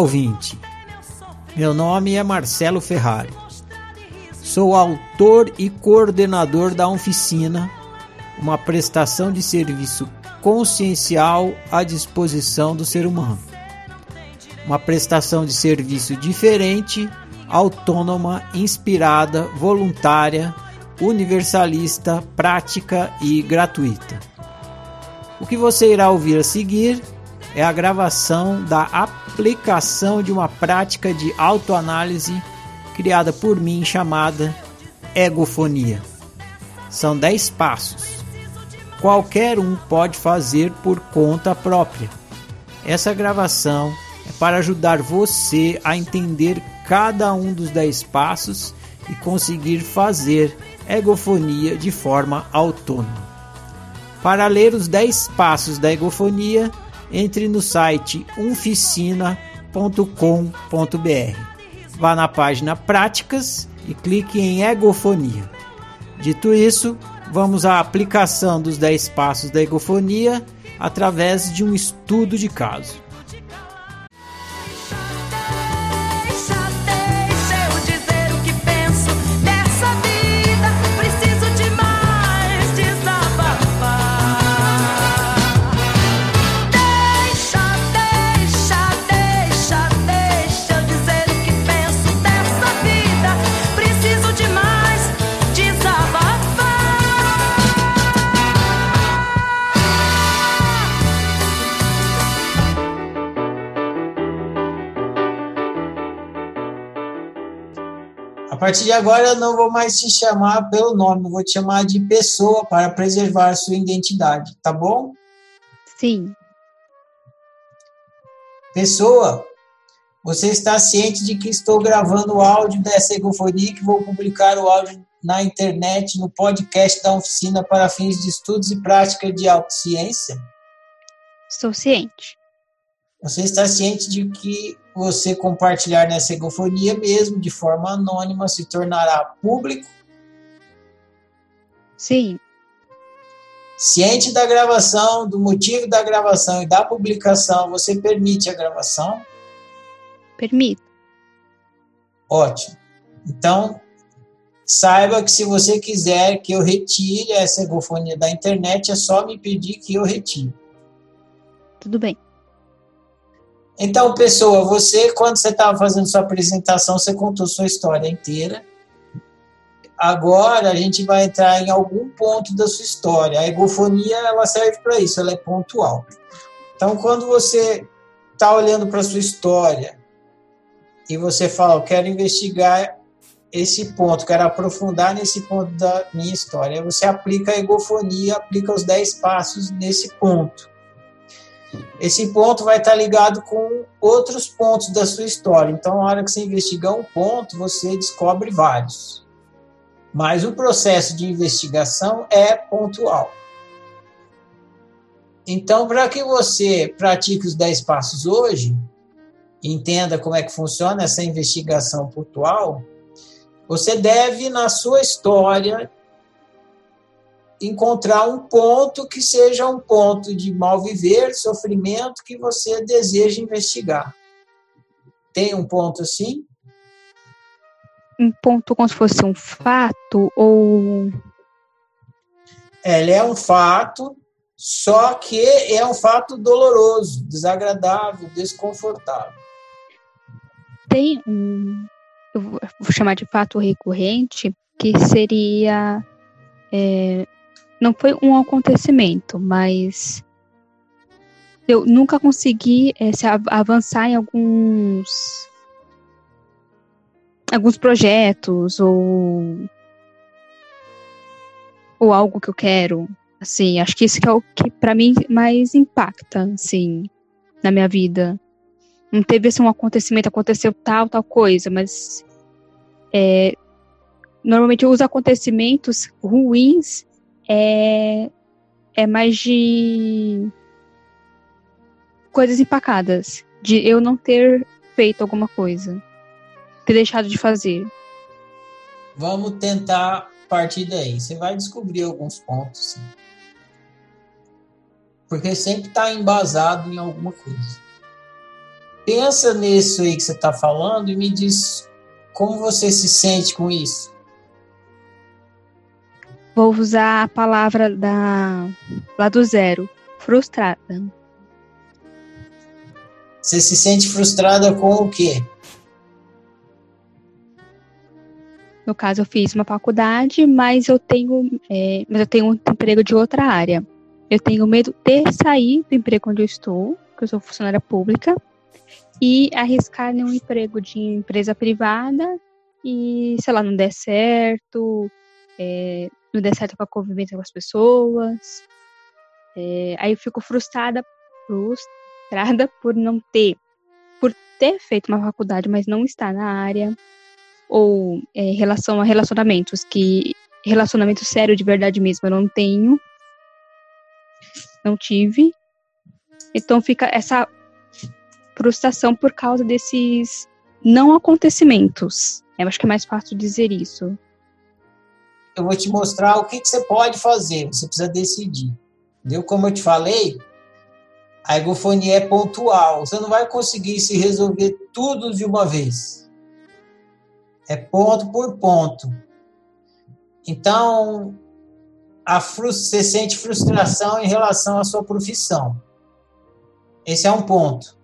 Ouvinte. Meu nome é Marcelo Ferrari. Sou autor e coordenador da Oficina, uma prestação de serviço consciencial à disposição do ser humano. Uma prestação de serviço diferente, autônoma, inspirada, voluntária, universalista, prática e gratuita. O que você irá ouvir a seguir é a gravação da aplicação de uma prática de autoanálise criada por mim chamada egofonia. São 10 passos. Qualquer um pode fazer por conta própria. Essa gravação é para ajudar você a entender cada um dos 10 passos e conseguir fazer egofonia de forma autônoma. Para ler os 10 passos da egofonia, entre no site umficina.com.br. Vá na página Práticas e clique em Egofonia. Dito isso, vamos à aplicação dos 10 passos da egofonia através de um estudo de caso. Partir de agora eu não vou mais te chamar pelo nome, vou te chamar de pessoa para preservar sua identidade, tá bom? Sim. Pessoa, você está ciente de que estou gravando o áudio dessa egofonia que vou publicar o áudio na internet, no podcast da oficina para fins de estudos e prática de autociência? Estou ciente. Você está ciente de que você compartilhar nessa egofonia mesmo, de forma anônima, se tornará público? Sim. Ciente da gravação, do motivo da gravação e da publicação, você permite a gravação? Permito. Ótimo. Então, saiba que se você quiser que eu retire essa egofonia da internet, é só me pedir que eu retire. Tudo bem. Então, pessoa, você, quando você estava fazendo sua apresentação, você contou sua história inteira. Agora a gente vai entrar em algum ponto da sua história. A egofonia ela serve para isso, ela é pontual. Então, quando você está olhando para sua história e você fala, eu quero investigar esse ponto, quero aprofundar nesse ponto da minha história, você aplica a egofonia, aplica os 10 passos nesse ponto. Esse ponto vai estar ligado com outros pontos da sua história. Então, na hora que você investigar um ponto, você descobre vários. Mas o processo de investigação é pontual. Então, para que você pratique os 10 passos hoje, entenda como é que funciona essa investigação pontual, você deve, na sua história, encontrar um ponto que seja um ponto de mal viver, sofrimento que você deseja investigar. Tem um ponto assim? Um ponto como se fosse um fato ou. Ele é um fato, só que é um fato doloroso, desagradável, desconfortável. Tem um. Eu vou chamar de fato recorrente, que seria. É, não foi um acontecimento, mas eu nunca consegui é, se avançar em alguns alguns projetos ou ou algo que eu quero. Assim, acho que isso que é o que para mim mais impacta, assim, na minha vida. Não teve assim, um acontecimento, aconteceu tal, tal coisa, mas é, normalmente os acontecimentos ruins é, é mais de coisas empacadas, de eu não ter feito alguma coisa, ter deixado de fazer. Vamos tentar partir daí. Você vai descobrir alguns pontos, sim. porque sempre está embasado em alguma coisa. pensa nisso aí que você está falando e me diz como você se sente com isso. Vou usar a palavra da lá do zero, frustrada. Você se sente frustrada com o quê? No caso, eu fiz uma faculdade, mas eu tenho, é, mas eu tenho um emprego de outra área. Eu tenho medo de sair do emprego onde eu estou, que eu sou funcionária pública, e arriscar em um emprego de empresa privada e, sei lá, não der certo, é, não der certo com a convivência com as pessoas. É, aí eu fico frustrada, frustrada por não ter, por ter feito uma faculdade, mas não estar na área, ou é, relação a relacionamentos, que relacionamento sério de verdade mesmo eu não tenho, não tive. Então fica essa frustração por causa desses não acontecimentos. Eu acho que é mais fácil dizer isso. Eu vou te mostrar o que, que você pode fazer, você precisa decidir. Entendeu? Como eu te falei, a egofonia é pontual. Você não vai conseguir se resolver tudo de uma vez. É ponto por ponto. Então, a você sente frustração em relação à sua profissão. Esse é um ponto.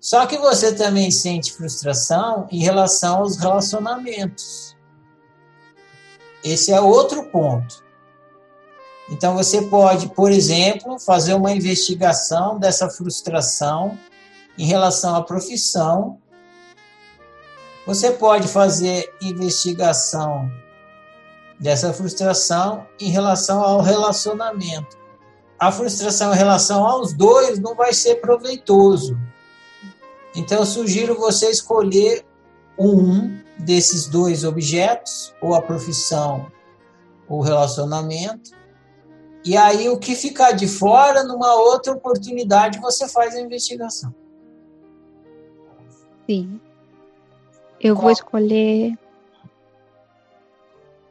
Só que você também sente frustração em relação aos relacionamentos. Esse é outro ponto. Então você pode, por exemplo, fazer uma investigação dessa frustração em relação à profissão. Você pode fazer investigação dessa frustração em relação ao relacionamento. A frustração em relação aos dois não vai ser proveitoso então, eu sugiro você escolher um desses dois objetos, ou a profissão ou o relacionamento, e aí o que ficar de fora, numa outra oportunidade, você faz a investigação. Sim. Eu Qual? vou escolher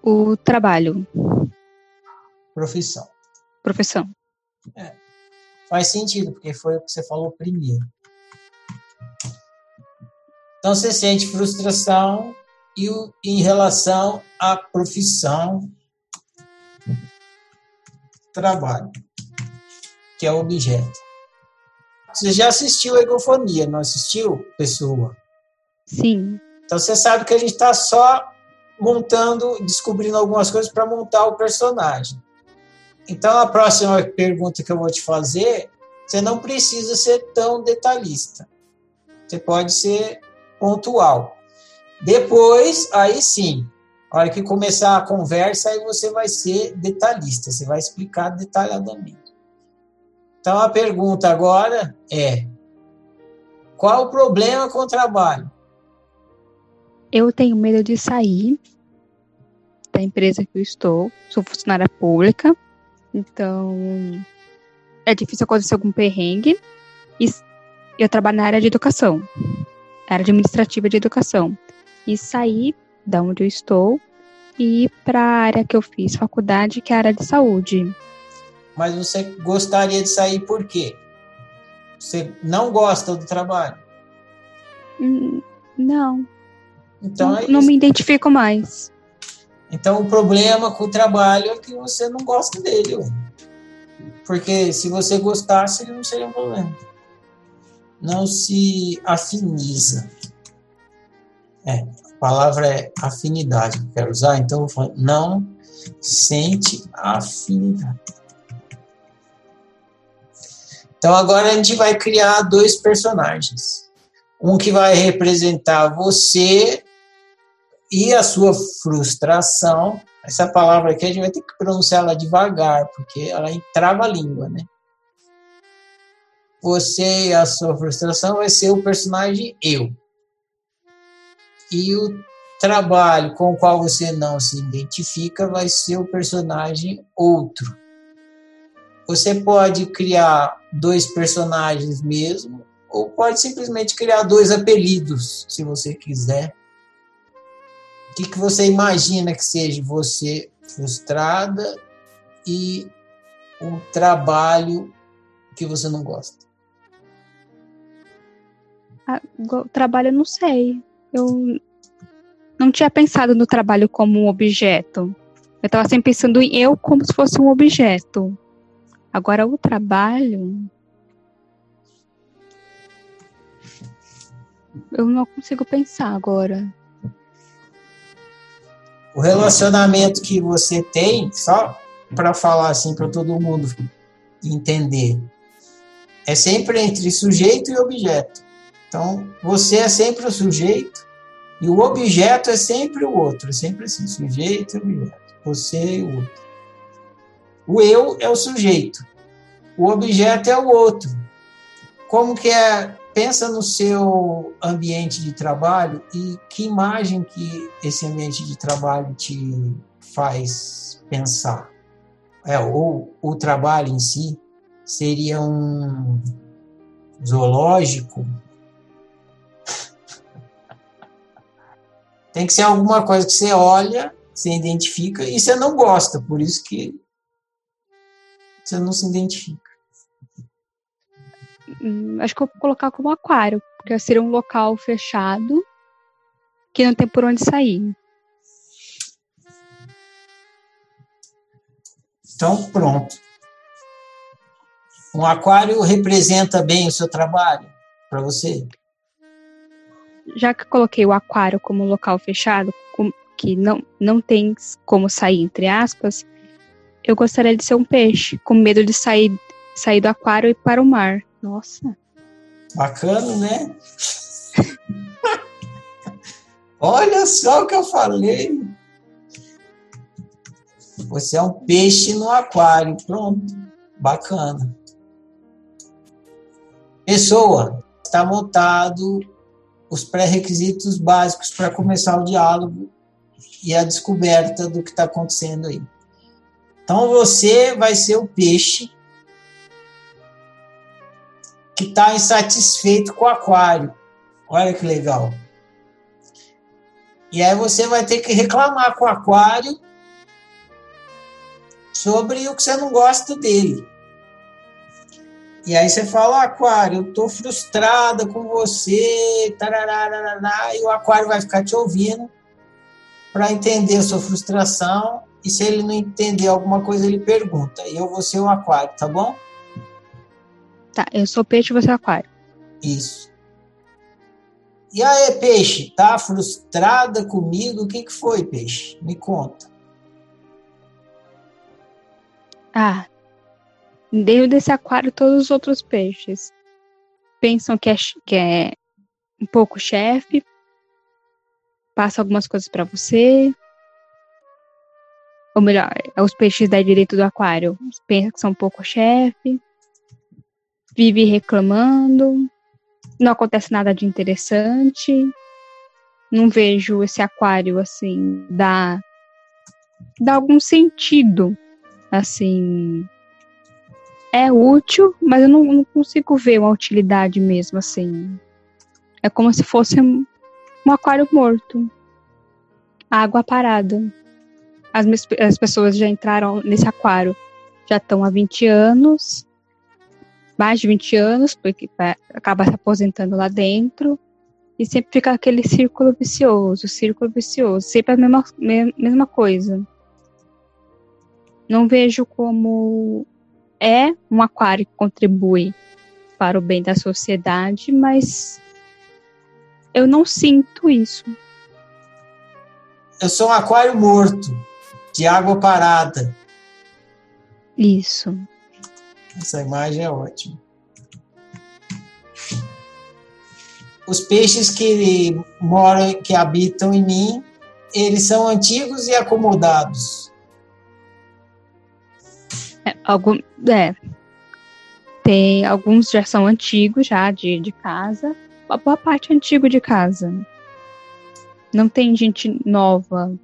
o trabalho. Profissão. Profissão. É. Faz sentido, porque foi o que você falou primeiro. Então você sente frustração e o, em relação à profissão trabalho, que é o objeto. Você já assistiu a Egofonia, não assistiu, pessoa? Sim. Então você sabe que a gente está só montando, descobrindo algumas coisas para montar o personagem. Então a próxima pergunta que eu vou te fazer, você não precisa ser tão detalhista. Você pode ser pontual. Depois, aí sim, a hora que começar a conversa, aí você vai ser detalhista, você vai explicar detalhadamente. Então a pergunta agora é: qual o problema com o trabalho? Eu tenho medo de sair da empresa que eu estou, sou funcionária pública, então é difícil acontecer algum perrengue. E eu trabalho na área de educação área administrativa de educação. E saí da onde eu estou e ir para a área que eu fiz faculdade, que é a área de saúde. Mas você gostaria de sair por quê? Você não gosta do trabalho? Hum, não. Então não, é não me identifico mais. Então o problema com o trabalho é que você não gosta dele. Porque se você gostasse, ele não seria um problema não se afiniza. É, a palavra é afinidade que eu quero usar, então não sente afinidade. Então agora a gente vai criar dois personagens. Um que vai representar você e a sua frustração. Essa palavra aqui a gente vai ter que pronunciar ela devagar, porque ela entrava a língua, né? você e a sua frustração vai ser o personagem eu. E o trabalho com o qual você não se identifica vai ser o personagem outro. Você pode criar dois personagens mesmo, ou pode simplesmente criar dois apelidos, se você quiser. O que, que você imagina que seja você frustrada e um trabalho que você não gosta? Ah, trabalho eu não sei. Eu não tinha pensado no trabalho como um objeto. Eu estava sempre pensando em eu como se fosse um objeto. Agora o trabalho. Eu não consigo pensar agora. O relacionamento que você tem, só para falar assim para todo mundo entender, é sempre entre sujeito e objeto. Então, você é sempre o sujeito e o objeto é sempre o outro, é sempre assim, sujeito e objeto. Você e o outro. O eu é o sujeito, o objeto é o outro. Como que é? Pensa no seu ambiente de trabalho e que imagem que esse ambiente de trabalho te faz pensar. É, ou o trabalho em si seria um zoológico. Tem que ser alguma coisa que você olha, você identifica e você não gosta, por isso que você não se identifica. Hum, acho que eu vou colocar como aquário, porque seria um local fechado que não tem por onde sair. Então, pronto. Um aquário representa bem o seu trabalho para você? Já que coloquei o aquário como local fechado, que não, não tem como sair, entre aspas, eu gostaria de ser um peixe, com medo de sair, sair do aquário e para o mar. Nossa. Bacana, né? Olha só o que eu falei. Você é um peixe no aquário. Pronto. Bacana. Pessoa, está montado os pré-requisitos básicos para começar o diálogo e a descoberta do que está acontecendo aí. Então você vai ser o peixe que está insatisfeito com o aquário. Olha que legal. E aí você vai ter que reclamar com o aquário sobre o que você não gosta dele. E aí você fala, aquário, eu tô frustrada com você, tarará, e o aquário vai ficar te ouvindo para entender a sua frustração. E se ele não entender alguma coisa, ele pergunta. E eu vou ser o aquário, tá bom? Tá, eu sou peixe e você é aquário. Isso. E aí, peixe, tá frustrada comigo? O que, que foi, peixe? Me conta. Ah, dentro desse aquário, todos os outros peixes. Pensam que é, que é um pouco chefe, passa algumas coisas para você. Ou melhor, os peixes da direito do aquário. Pensam que são um pouco chefe, vive reclamando, não acontece nada de interessante. Não vejo esse aquário assim dar, dar algum sentido assim, é útil, mas eu não, não, consigo ver uma utilidade mesmo, assim. É como se fosse um, aquário morto. Água parada. As, as pessoas já entraram nesse aquário, já estão há 20 anos, mais de 20 anos, porque acaba se aposentando lá dentro, e sempre fica aquele círculo vicioso, círculo vicioso, sempre a mesma, mesma coisa não vejo como é um aquário que contribui para o bem da sociedade, mas eu não sinto isso. Eu sou um aquário morto, de água parada. Isso. Essa imagem é ótima. Os peixes que moram, que habitam em mim, eles são antigos e acomodados. É, algum, é, tem alguns já são antigos já de, de casa, a boa parte é antigo de casa. Não tem gente nova.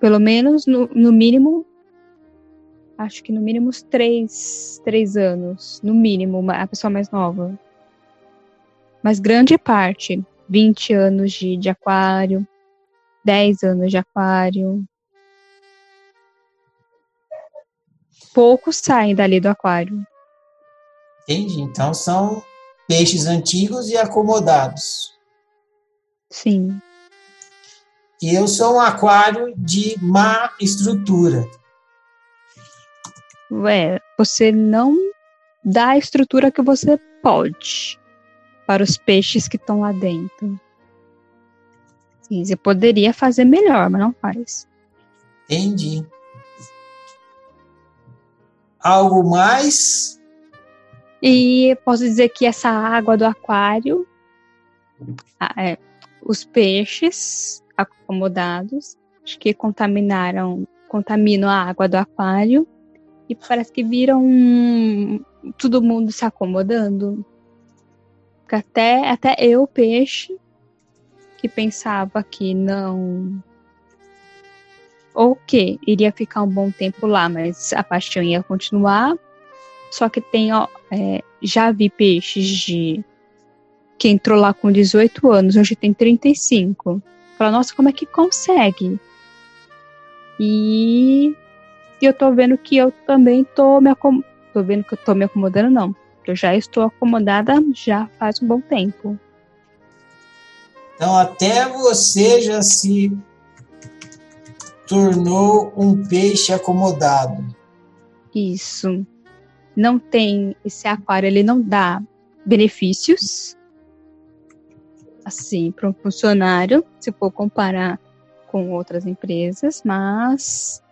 Pelo menos, no, no mínimo, acho que no mínimo uns três, três anos. No mínimo, a pessoa mais nova. Mas grande parte, 20 anos de, de aquário, 10 anos de aquário, poucos saem dali do aquário. Entendi. Então são peixes antigos e acomodados. Sim. E eu sou um aquário de má estrutura. Ué, você não dá a estrutura que você pode para os peixes que estão lá dentro. Sim, você poderia fazer melhor, mas não faz. Entendi. Algo mais? E posso dizer que essa água do aquário, é, os peixes acomodados, acho que contaminaram, contaminam a água do aquário e parece que viram todo mundo se acomodando. Até, até eu, peixe, que pensava que não. Ou que iria ficar um bom tempo lá, mas a paixão ia continuar. Só que tem, ó, é, já vi peixes de que entrou lá com 18 anos, hoje tem 35. Fala, nossa, como é que consegue? E eu tô vendo que eu também tô me acomodando. Tô vendo que eu tô me acomodando, não. Eu já estou acomodada já faz um bom tempo. Então, até você já se tornou um peixe acomodado. Isso. Não tem esse aquário, ele não dá benefícios assim para um funcionário, se for comparar com outras empresas, mas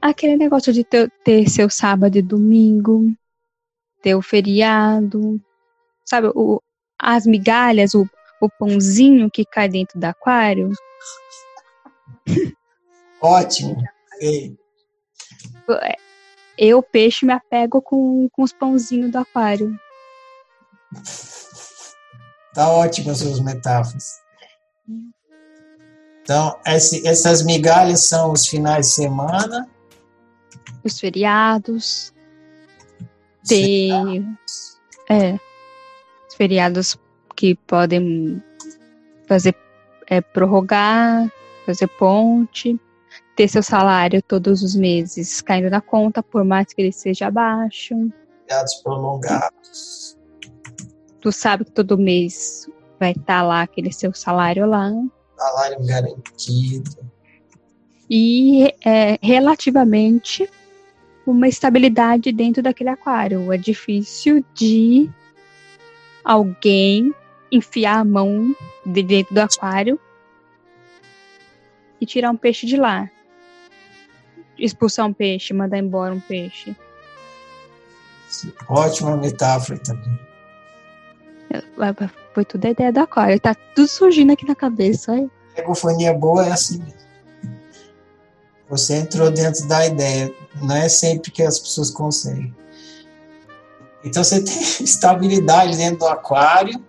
aquele negócio de ter, ter seu sábado e domingo, ter o feriado, sabe, o, as migalhas, o, o pãozinho que cai dentro do aquário. Ótimo. Ei. Eu, peixe, me apego com, com os pãozinhos do aquário. Tá ótimo as suas metáforas. Então, esse, essas migalhas são os finais de semana. Os feriados. Tem. É. Os feriados que podem fazer é, prorrogar, fazer ponte, ter seu salário todos os meses caindo na conta, por mais que ele seja baixo. Feriados prolongados tu sabe que todo mês vai estar tá lá aquele seu salário lá. Salário garantido. E é, relativamente uma estabilidade dentro daquele aquário. É difícil de alguém enfiar a mão de dentro do aquário e tirar um peixe de lá. Expulsar um peixe, mandar embora um peixe. Ótima metáfora também. Foi tudo a ideia da Aquário. Tá tudo surgindo aqui na cabeça. Olha. Ecofonia boa é assim mesmo. Você entrou dentro da ideia. Não é sempre que as pessoas conseguem. Então você tem estabilidade dentro do aquário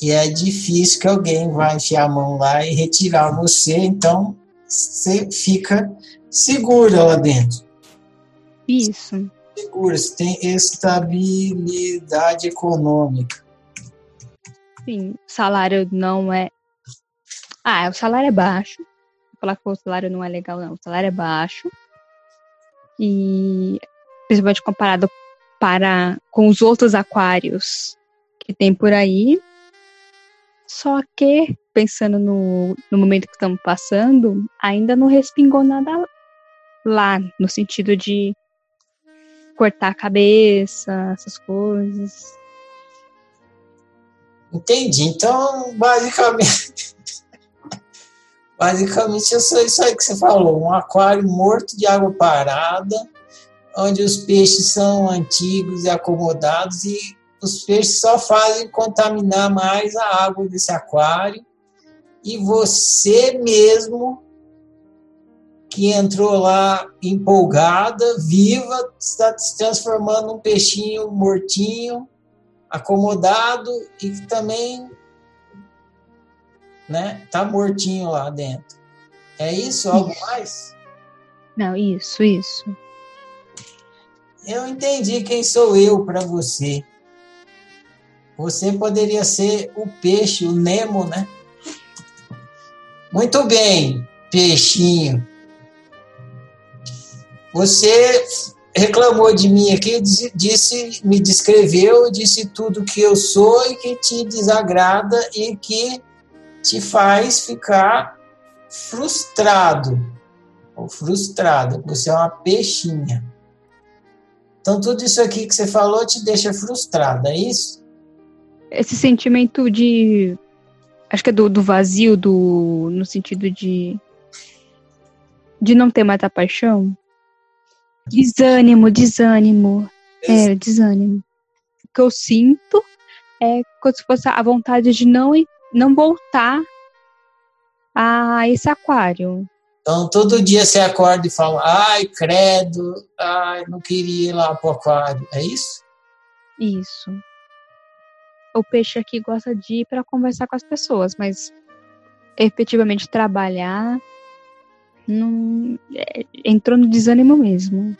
e é difícil que alguém vá enfiar a mão lá e retirar você. Então você fica segura lá dentro. Isso. Segura, você tem estabilidade econômica assim, o salário não é. Ah, o salário é baixo. Vou falar que o salário não é legal, não. O salário é baixo. E principalmente comparado para com os outros aquários que tem por aí. Só que, pensando no, no momento que estamos passando, ainda não respingou nada lá, no sentido de cortar a cabeça, essas coisas. Entendi. Então, basicamente. basicamente, sou isso aí que você falou: um aquário morto de água parada, onde os peixes são antigos e acomodados, e os peixes só fazem contaminar mais a água desse aquário. E você mesmo, que entrou lá empolgada, viva, está se transformando num peixinho mortinho acomodado e que também né, tá mortinho lá dentro. É isso? Algo isso. mais? Não, isso, isso. Eu entendi quem sou eu para você. Você poderia ser o peixe, o Nemo, né? Muito bem, peixinho. Você reclamou de mim aqui, disse, me descreveu, disse tudo que eu sou e que te desagrada e que te faz ficar frustrado ou frustrada. Você é uma peixinha. Então tudo isso aqui que você falou te deixa frustrada, é isso? Esse sentimento de acho que é do, do vazio, do no sentido de de não ter mais a paixão. Desânimo, desânimo. É, desânimo. O que eu sinto é como se fosse a vontade de não, não voltar a esse aquário. Então, todo dia você acorda e fala, ai, credo, ai, não queria ir lá pro aquário. É isso? Isso. O peixe aqui gosta de ir para conversar com as pessoas, mas efetivamente trabalhar não, é, entrou no desânimo mesmo.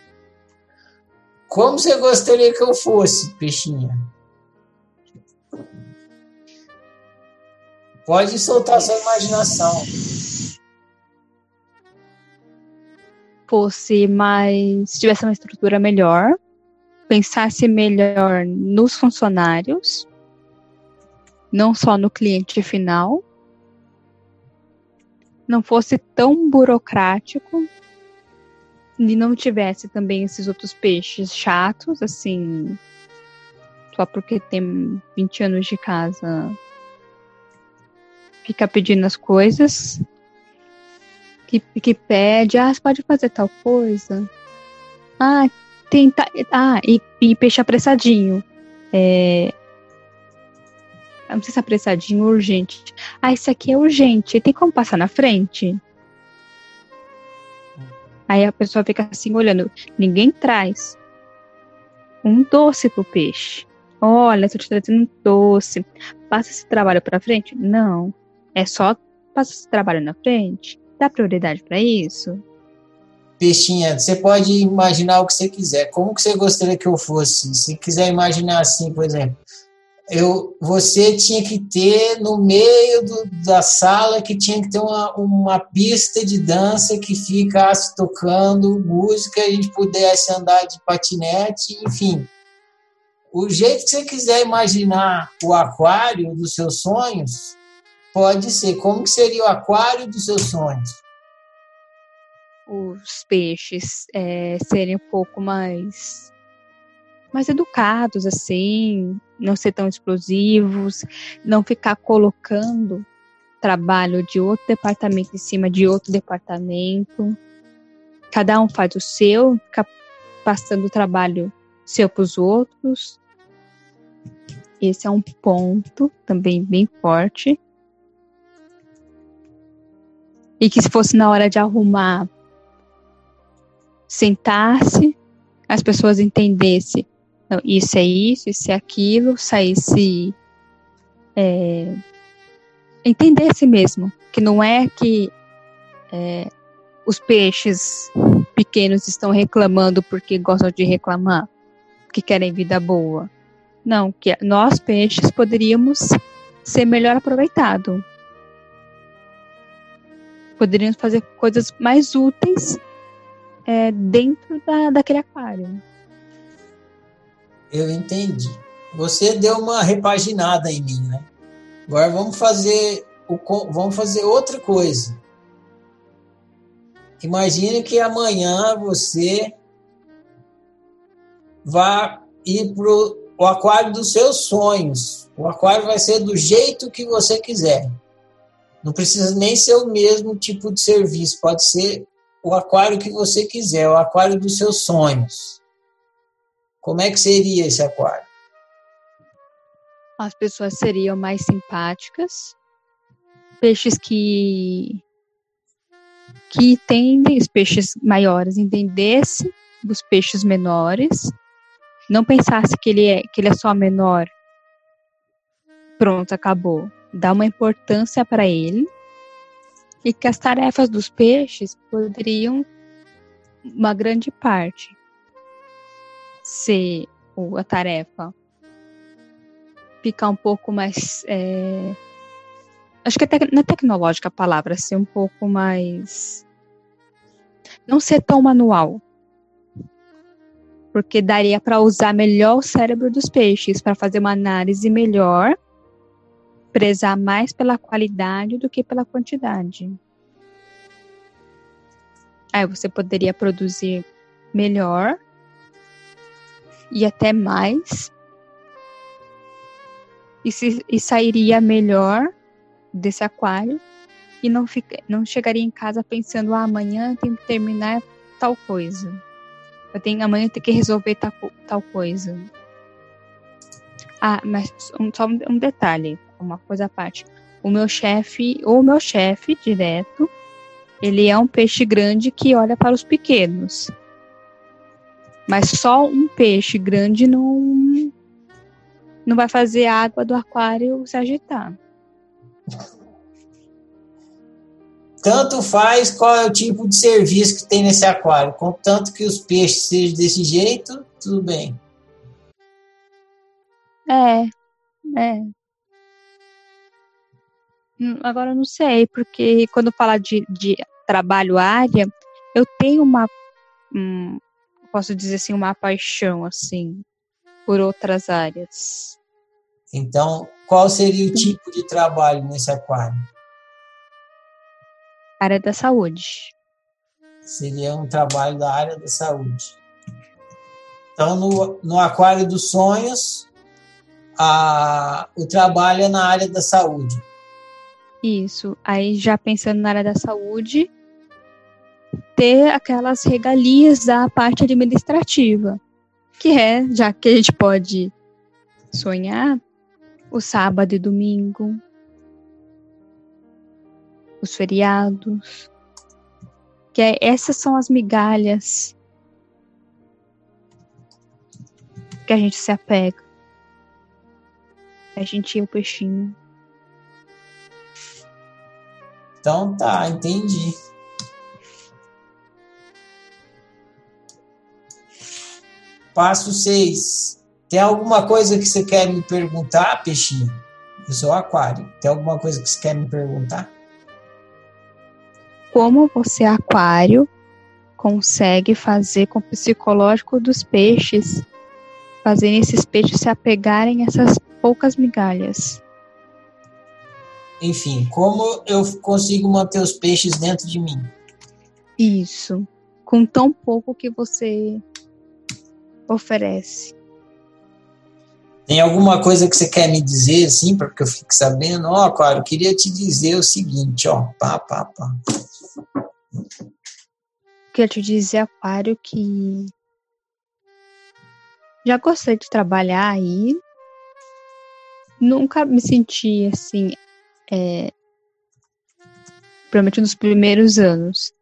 Como você gostaria que eu fosse, peixinha? Pode soltar sua imaginação. Fosse mais. tivesse uma estrutura melhor, pensasse melhor nos funcionários, não só no cliente final, não fosse tão burocrático e não tivesse também esses outros peixes chatos, assim, só porque tem 20 anos de casa, fica pedindo as coisas, que, que pede, ah, você pode fazer tal coisa. Ah, tem, ah, e, e peixe apressadinho. É, não sei se é apressadinho ou urgente. Ah, esse aqui é urgente. Tem como passar na frente? Aí a pessoa fica assim olhando. Ninguém traz um doce pro peixe. Olha, estou te trazendo um doce. Passa esse trabalho para frente? Não. É só passar esse trabalho na frente. Dá prioridade para isso? Peixinha, você pode imaginar o que você quiser. Como que você gostaria que eu fosse? Se quiser imaginar assim, por exemplo, eu, você tinha que ter no meio do, da sala que tinha que ter uma, uma pista de dança que ficasse tocando música, a gente pudesse andar de patinete, enfim. O jeito que você quiser imaginar o aquário dos seus sonhos, pode ser. Como que seria o aquário dos seus sonhos? Os peixes é, serem um pouco mais mais educados, assim, não ser tão explosivos, não ficar colocando trabalho de outro departamento em cima de outro departamento. Cada um faz o seu, ficar passando o trabalho seu para os outros. Esse é um ponto também bem forte. E que se fosse na hora de arrumar, sentar-se, as pessoas entendessem não, isso é isso, isso é aquilo, saísse. É, entendesse mesmo, que não é que é, os peixes pequenos estão reclamando porque gostam de reclamar, que querem vida boa. Não, que nós peixes poderíamos ser melhor aproveitado. Poderíamos fazer coisas mais úteis é, dentro da, daquele aquário. Eu entendi. Você deu uma repaginada em mim, né? Agora vamos fazer o, vamos fazer outra coisa. Imagine que amanhã você vá ir para o aquário dos seus sonhos. O aquário vai ser do jeito que você quiser. Não precisa nem ser o mesmo tipo de serviço, pode ser o aquário que você quiser, o aquário dos seus sonhos. Como é que seria esse aquário? As pessoas seriam mais simpáticas, peixes que que entendem, os peixes maiores entendessem dos peixes menores, não pensasse que ele é que ele é só menor. Pronto, acabou. Dá uma importância para ele e que as tarefas dos peixes poderiam uma grande parte ser a tarefa ficar um pouco mais. É, acho que até não é tecnológica a palavra, ser um pouco mais. Não ser tão manual. porque daria para usar melhor o cérebro dos peixes para fazer uma análise melhor, prezar mais pela qualidade do que pela quantidade. Aí você poderia produzir melhor e até mais e, se, e sairia melhor desse aquário e não, fica, não chegaria em casa pensando ah, amanhã tem que terminar tal coisa. Eu tenho, amanhã tenho que resolver tal, tal coisa. Ah, mas um, só um detalhe, uma coisa à parte. O meu chefe, ou o meu chefe direto, ele é um peixe grande que olha para os pequenos. Mas só um peixe grande não não vai fazer a água do aquário se agitar. Tanto faz qual é o tipo de serviço que tem nesse aquário, contanto que os peixes sejam desse jeito, tudo bem. É, é. Hum, agora eu não sei, porque quando fala de, de trabalho área, eu tenho uma, hum, posso dizer assim, uma paixão, assim, por outras áreas. Então, qual seria o tipo de trabalho nesse aquário? Área da saúde. Seria um trabalho da área da saúde. Então, no, no Aquário dos Sonhos, a, o trabalho é na área da saúde. Isso. Aí, já pensando na área da saúde, ter aquelas regalias da parte administrativa, que é, já que a gente pode sonhar, o sábado e domingo, os feriados, que é, essas são as migalhas que a gente se apega. A gente é o peixinho. Então tá, entendi. Passo 6. Tem alguma coisa que você quer me perguntar, peixinho? Eu sou aquário. Tem alguma coisa que você quer me perguntar? como você, aquário, consegue fazer com o psicológico dos peixes, fazer esses peixes se apegarem a essas poucas migalhas. Enfim, como eu consigo manter os peixes dentro de mim? Isso, com tão pouco que você oferece. Tem alguma coisa que você quer me dizer, assim, para que eu fique sabendo? Ó, oh, claro, queria te dizer o seguinte, ó, pá, pá, pá. Quero te dizer, Aquário, que já gostei de trabalhar aí. Nunca me senti assim, é, provavelmente nos primeiros anos,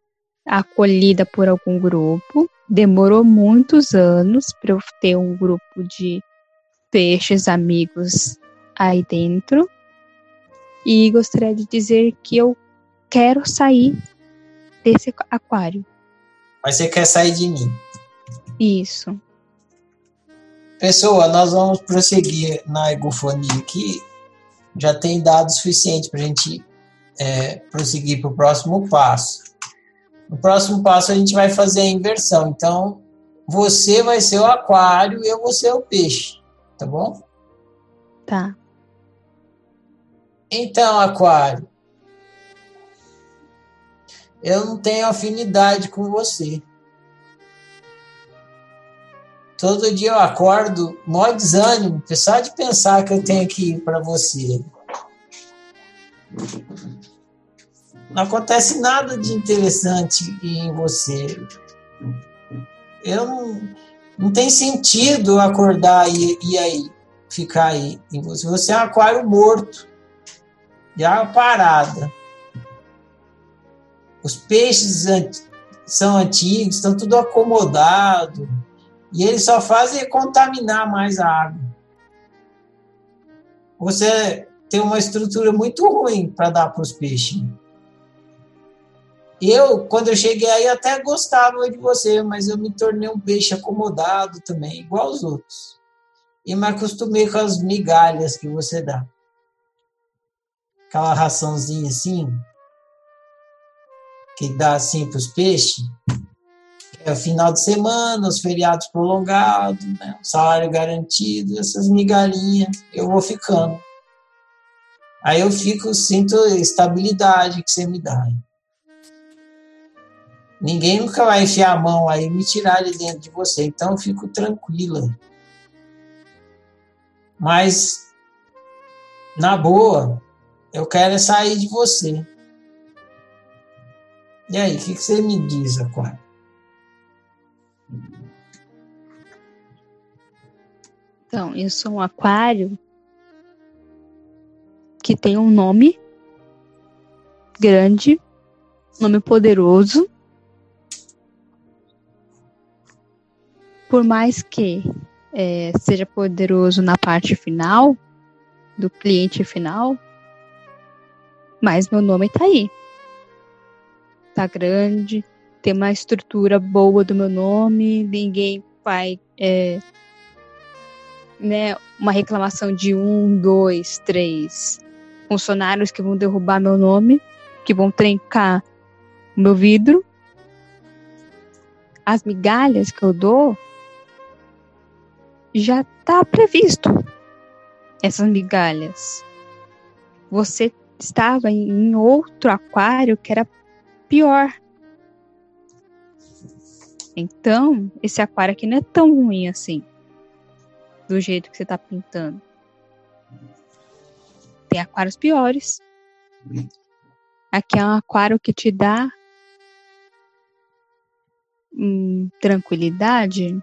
acolhida por algum grupo. Demorou muitos anos para eu ter um grupo de peixes amigos aí dentro. E gostaria de dizer que eu quero sair desse aquário. Mas você quer sair de mim? Isso. Pessoa, nós vamos prosseguir na egofonia aqui. Já tem dados suficientes para a gente é, prosseguir para o próximo passo. No próximo passo a gente vai fazer a inversão. Então, você vai ser o aquário e eu vou ser o peixe. Tá bom? Tá. Então, aquário, eu não tenho afinidade com você. Todo dia eu acordo, mó desânimo, só de pensar que eu tenho que ir para você. Não acontece nada de interessante em você. Eu não, não tem sentido acordar e, e aí ficar aí em você. Você é um aquário morto, de água parada. Os peixes são antigos, estão tudo acomodado. E eles só fazem contaminar mais a água. Você tem uma estrutura muito ruim para dar para os peixes. Eu, quando eu cheguei aí, até gostava de você, mas eu me tornei um peixe acomodado também, igual os outros. E me acostumei com as migalhas que você dá. Aquela raçãozinha assim, que dá assim para os peixes, É o final de semana, os feriados prolongados, né? o salário garantido, essas migalhinhas, eu vou ficando. Aí eu fico, sinto estabilidade que você me dá. Ninguém nunca vai enfiar a mão aí e me tirar de dentro de você, então eu fico tranquila. Mas, na boa, eu quero sair de você. E aí, o que, que você me diz, Aquário? Então, eu sou um aquário que tem um nome grande, nome poderoso. Por mais que é, seja poderoso na parte final, do cliente final, mas meu nome tá aí. Tá grande, tem uma estrutura boa do meu nome, ninguém vai. É, né, uma reclamação de um, dois, três funcionários que vão derrubar meu nome, que vão trencar o meu vidro. As migalhas que eu dou já tá previsto. Essas migalhas. Você estava em outro aquário que era pior. Então, esse aquário aqui não é tão ruim assim. Do jeito que você está pintando. Tem aquários piores. Aqui é um aquário que te dá hum, tranquilidade,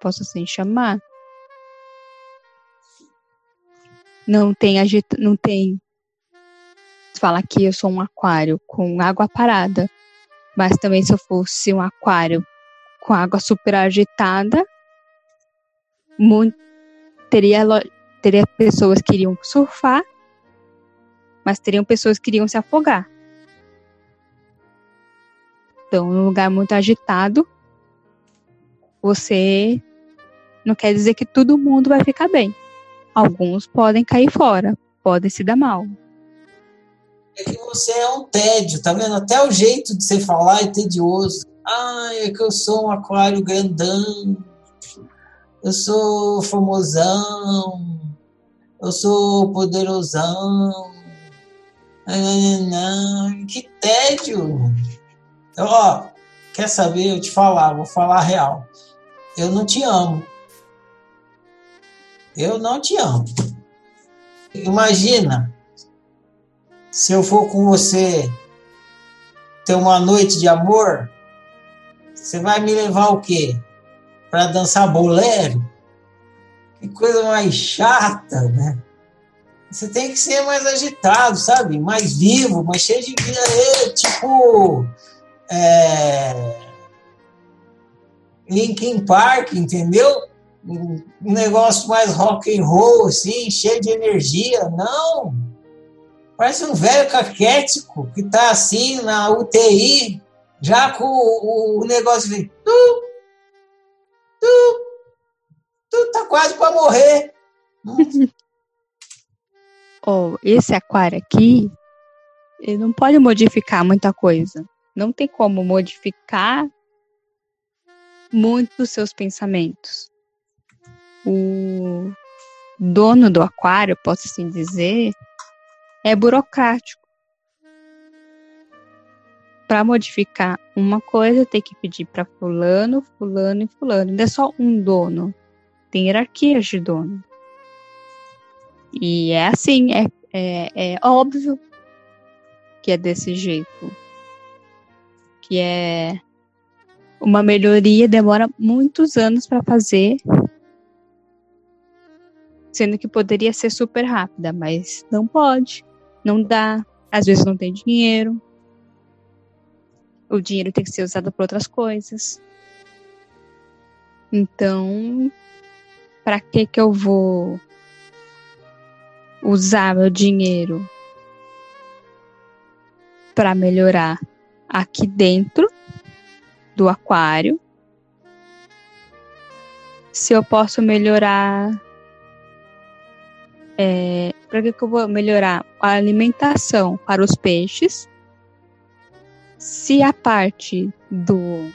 posso assim chamar. Não tem agita, não tem fala que eu sou um aquário com água parada, mas também se eu fosse um aquário com água super agitada, muito, teria, teria pessoas que iriam surfar, mas teriam pessoas que iriam se afogar. Então, num lugar muito agitado, você não quer dizer que todo mundo vai ficar bem. Alguns podem cair fora, podem se dar mal. É que você é um tédio, tá vendo? Até o jeito de você falar é tedioso. Ah, é que eu sou um aquário grandão, eu sou famosão, eu sou poderosão. Que tédio! Ó, quer saber? Eu te falar, vou falar a real. Eu não te amo. Eu não te amo. Imagina se eu for com você ter uma noite de amor você vai me levar o quê? Para dançar bolero? Que coisa mais chata, né? Você tem que ser mais agitado, sabe? Mais vivo, mais cheio de vida. É, tipo. É... Linkin Park, entendeu? Um negócio mais rock and roll, assim, cheio de energia. Não! Parece um velho caquético que tá assim na UTI, já com o, o negócio de tu, tu, tu tá quase para morrer. oh, esse aquário aqui, ele não pode modificar muita coisa. Não tem como modificar muito os seus pensamentos. O dono do aquário, posso assim dizer, é burocrático para modificar uma coisa, tem que pedir para fulano, fulano e fulano. Não é só um dono. Tem hierarquias de dono. E é assim, é, é, é óbvio que é desse jeito. Que é uma melhoria demora muitos anos para fazer, sendo que poderia ser super rápida, mas não pode, não dá, às vezes não tem dinheiro, o dinheiro tem que ser usado para outras coisas. Então, para que que eu vou usar meu dinheiro para melhorar aqui dentro do aquário? Se eu posso melhorar é, para que, que eu vou melhorar a alimentação para os peixes se a parte do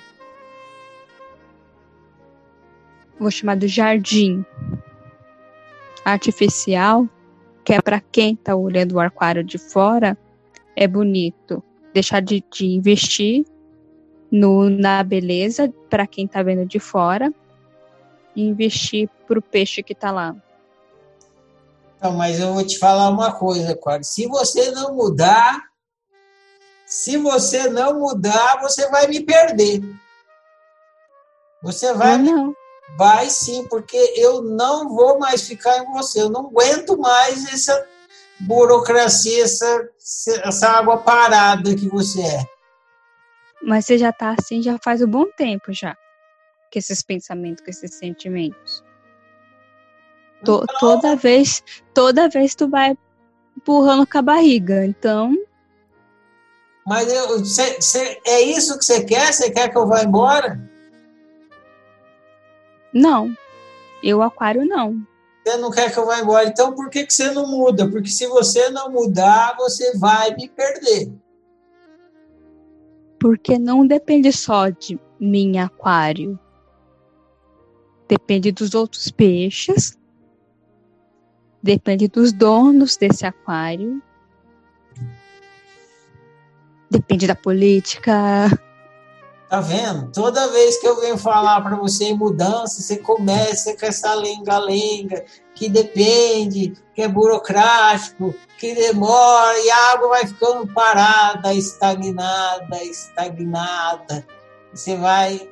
vou chamar de jardim artificial, que é para quem está olhando o aquário de fora, é bonito. Deixar de, de investir no, na beleza para quem está vendo de fora e investir para o peixe que está lá. Então, mas eu vou te falar uma coisa, Aquário. Se você não mudar, se você não mudar, você vai me perder. Você vai. Não. Vai sim, porque eu não vou mais ficar em você. Eu não aguento mais essa burocracia, essa, essa água parada que você é. Mas você já tá assim já faz um bom tempo já. Com esses pensamentos, com esses sentimentos. To, toda vez, toda vez tu vai empurrando com a barriga, então. Mas eu, cê, cê, é isso que você quer? Você quer que eu vá embora? Não. Eu, aquário, não. Você não quer que eu vá embora. Então por que, que você não muda? Porque se você não mudar, você vai me perder. Porque não depende só de mim, aquário. Depende dos outros peixes. Depende dos donos desse aquário. Depende da política. Tá vendo? Toda vez que eu venho falar para você em mudança, você começa com essa lenga-lenga, que depende, que é burocrático, que demora, e a água vai ficando parada, estagnada, estagnada. Você vai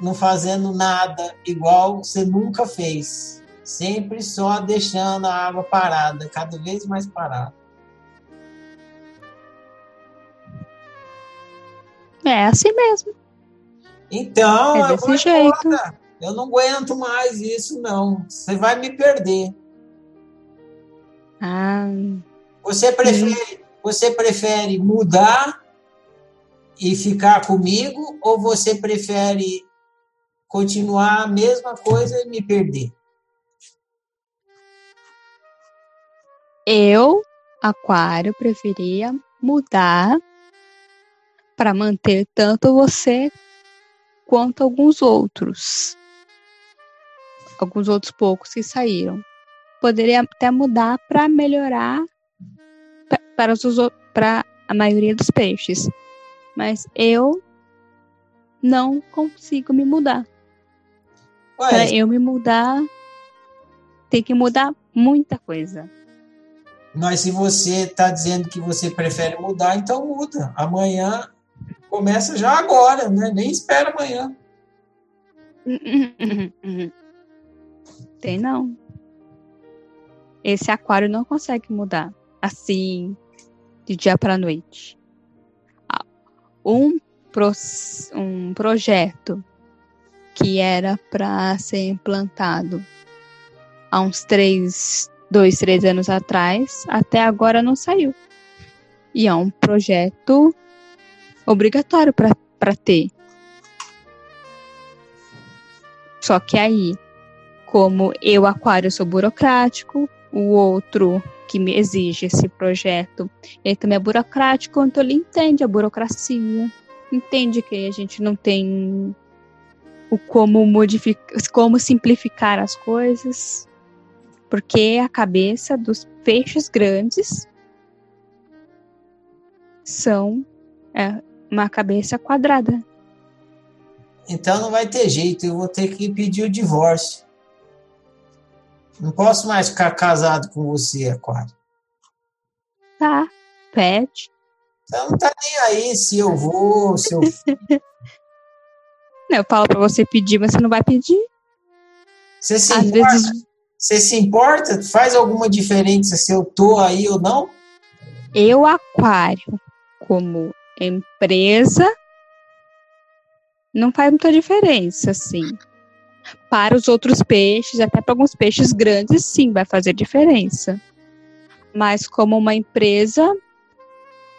não fazendo nada igual você nunca fez. Sempre só deixando a água parada, cada vez mais parada. É assim mesmo. Então, é desse jeito. Embora. Eu não aguento mais isso, não. Você vai me perder. Ah. Você prefere, você prefere mudar e ficar comigo ou você prefere continuar a mesma coisa e me perder? Eu, Aquário, preferia mudar para manter tanto você quanto alguns outros. Alguns outros poucos que saíram. Poderia até mudar para melhorar para, os, para a maioria dos peixes. Mas eu não consigo me mudar. Para eu me mudar, tem que mudar muita coisa. Mas se você está dizendo que você prefere mudar, então muda. Amanhã Começa já agora, né? Nem espera amanhã. Tem não. Esse aquário não consegue mudar assim de dia para noite. Ah, um, pro, um projeto que era para ser implantado há uns três, dois, três anos atrás, até agora não saiu. E é um projeto obrigatório para ter. Só que aí, como eu, Aquário, sou burocrático, o outro que me exige esse projeto, ele também é burocrático, então ele entende a burocracia, entende que a gente não tem o como modificar, como simplificar as coisas, porque a cabeça dos peixes grandes são é, uma cabeça quadrada. Então não vai ter jeito, eu vou ter que pedir o divórcio. Não posso mais ficar casado com você, Aquário. Tá, pede. Você não tá nem aí se eu vou, se eu. não, eu falo pra você pedir, mas você não vai pedir. Você se Às importa? Vezes... Você se importa? Faz alguma diferença se eu tô aí ou não? Eu, Aquário, como empresa, não faz muita diferença, assim. Para os outros peixes, até para alguns peixes grandes, sim, vai fazer diferença. Mas como uma empresa,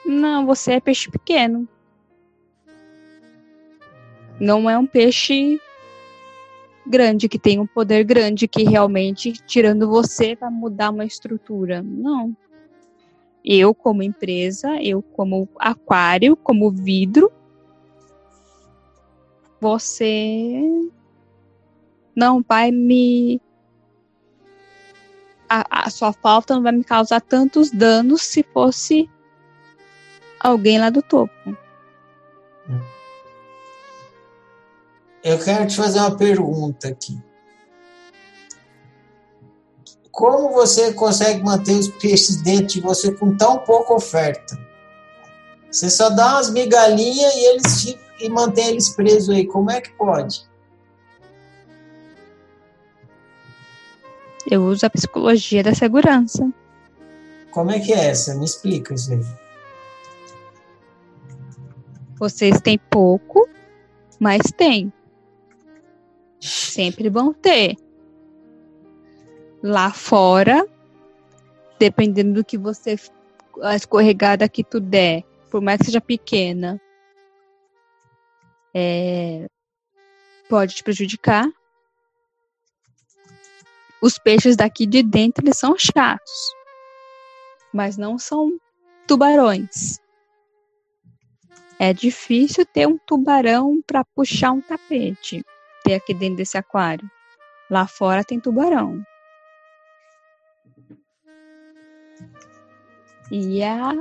não, você é peixe pequeno. Não é um peixe grande, que tem um poder grande, que realmente, tirando você, vai mudar uma estrutura. Não. Eu, como empresa, eu, como aquário, como vidro, você não vai me. A, a sua falta não vai me causar tantos danos se fosse alguém lá do topo. Eu quero te fazer uma pergunta aqui. Como você consegue manter os peixes dentro de você com tão pouca oferta? Você só dá umas migalhinhas e eles e mantém eles presos aí. Como é que pode? Eu uso a psicologia da segurança. Como é que é essa? Me explica isso aí. Vocês têm pouco, mas tem. Sempre vão ter. Lá fora, dependendo do que você. A escorregada que tu der, por mais que seja pequena, é, pode te prejudicar. Os peixes daqui de dentro eles são chatos, mas não são tubarões. É difícil ter um tubarão para puxar um tapete, ter aqui dentro desse aquário. Lá fora tem tubarão. E a,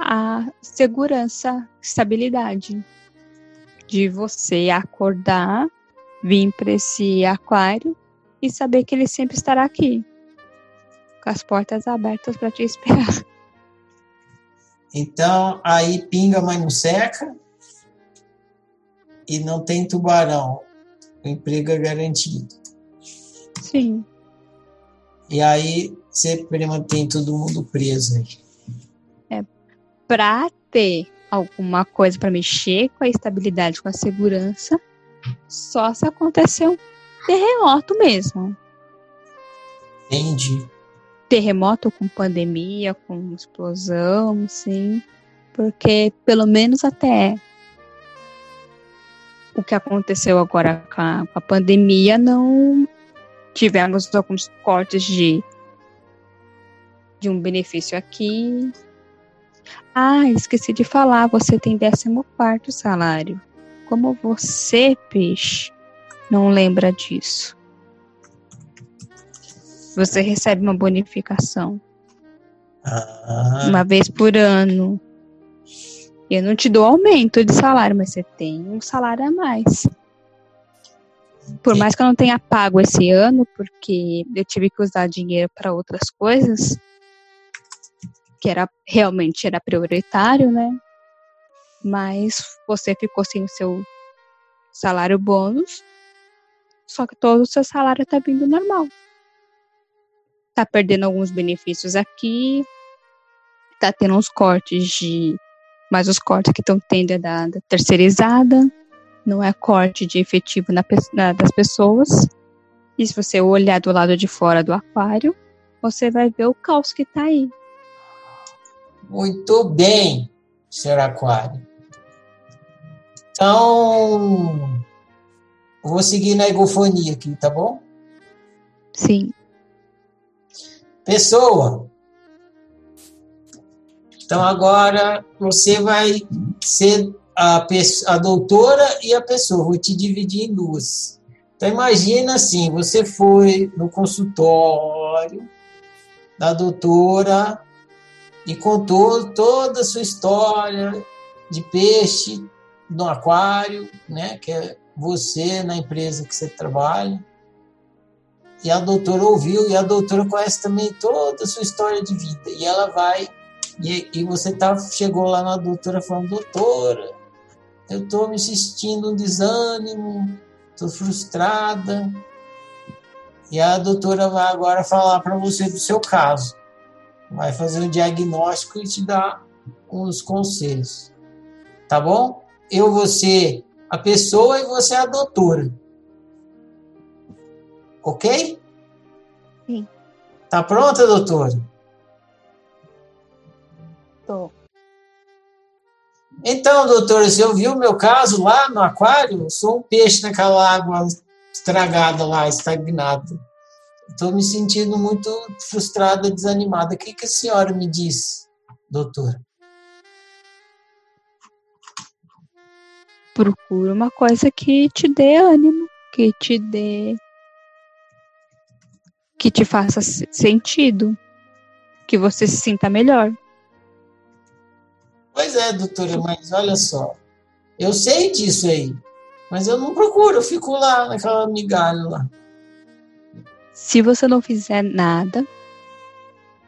a segurança, estabilidade de você acordar, vir para esse aquário e saber que ele sempre estará aqui, com as portas abertas para te esperar. Então, aí pinga, mas não seca. E não tem tubarão. O emprego é garantido. Sim. E aí você mantém todo mundo preso aí. É, pra ter alguma coisa para mexer com a estabilidade, com a segurança, só se acontecer um terremoto mesmo. Entendi. Terremoto com pandemia, com explosão, sim. Porque pelo menos até o que aconteceu agora com a, com a pandemia, não tivemos alguns cortes de, de um benefício aqui, ah, esqueci de falar, você tem 14 salário. Como você, peixe, não lembra disso? Você recebe uma bonificação. Ah. Uma vez por ano. Eu não te dou aumento de salário, mas você tem um salário a mais. Por mais que eu não tenha pago esse ano, porque eu tive que usar dinheiro para outras coisas, que era realmente era prioritário, né? Mas você ficou sem o seu salário bônus, só que todo o seu salário está vindo normal. Tá perdendo alguns benefícios aqui, tá tendo uns cortes de. Mas os cortes que estão tendo é da, da, terceirizada, não é corte de efetivo na, na, das pessoas. E se você olhar do lado de fora do aquário, você vai ver o caos que tá aí. Muito bem, senhor Aquário. Então, vou seguir na egofonia aqui, tá bom? Sim. Pessoa. Então, agora você vai ser a, a doutora e a pessoa. Vou te dividir em duas. Então, imagina assim: você foi no consultório da doutora e contou toda a sua história de peixe no aquário, né, que é você na empresa que você trabalha. E a doutora ouviu, e a doutora conhece também toda a sua história de vida. E ela vai, e, e você tá, chegou lá na doutora falando, doutora, eu estou me sentindo um desânimo, estou frustrada. E a doutora vai agora falar para você do seu caso vai fazer um diagnóstico e te dar uns conselhos. Tá bom? Eu vou ser a pessoa e você a doutora. Ok? Sim. Tá pronta, doutora? Então, doutora, você ouviu o meu caso lá no aquário? Eu sou um peixe naquela água estragada lá, estagnada. Estou me sentindo muito frustrada, desanimada. O que, que a senhora me diz, doutora? Procura uma coisa que te dê ânimo, que te dê. que te faça sentido. Que você se sinta melhor. Pois é, doutora, mas olha só. Eu sei disso aí. Mas eu não procuro, eu fico lá naquela migalha lá. Se você não fizer nada,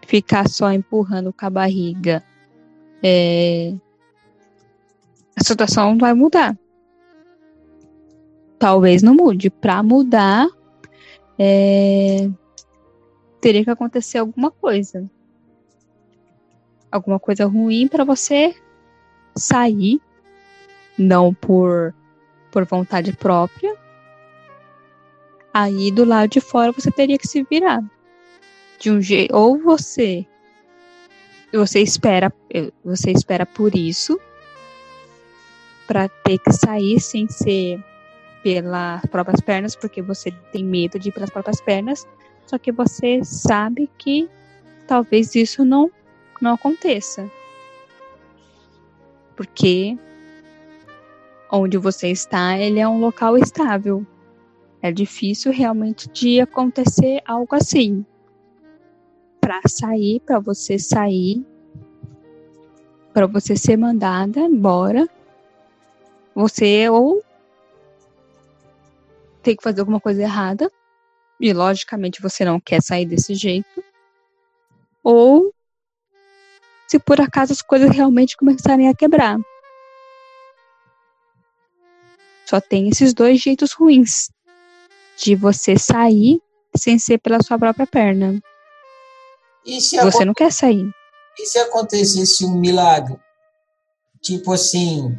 ficar só empurrando com a barriga, é... a situação vai mudar. Talvez não mude. Para mudar, é... teria que acontecer alguma coisa. Alguma coisa ruim para você sair, não por por vontade própria, aí do lado de fora você teria que se virar. De um jeito, ou você você espera, você espera por isso para ter que sair sem ser pelas próprias pernas, porque você tem medo de ir pelas próprias pernas, só que você sabe que talvez isso não não aconteça. Porque onde você está, ele é um local estável. É difícil realmente de acontecer algo assim. Para sair, para você sair, para você ser mandada embora, você ou tem que fazer alguma coisa errada, e logicamente você não quer sair desse jeito, ou se por acaso as coisas realmente começarem a quebrar. Só tem esses dois jeitos ruins de você sair sem ser pela sua própria perna. você não quer sair. E se acontecesse um milagre? Tipo assim,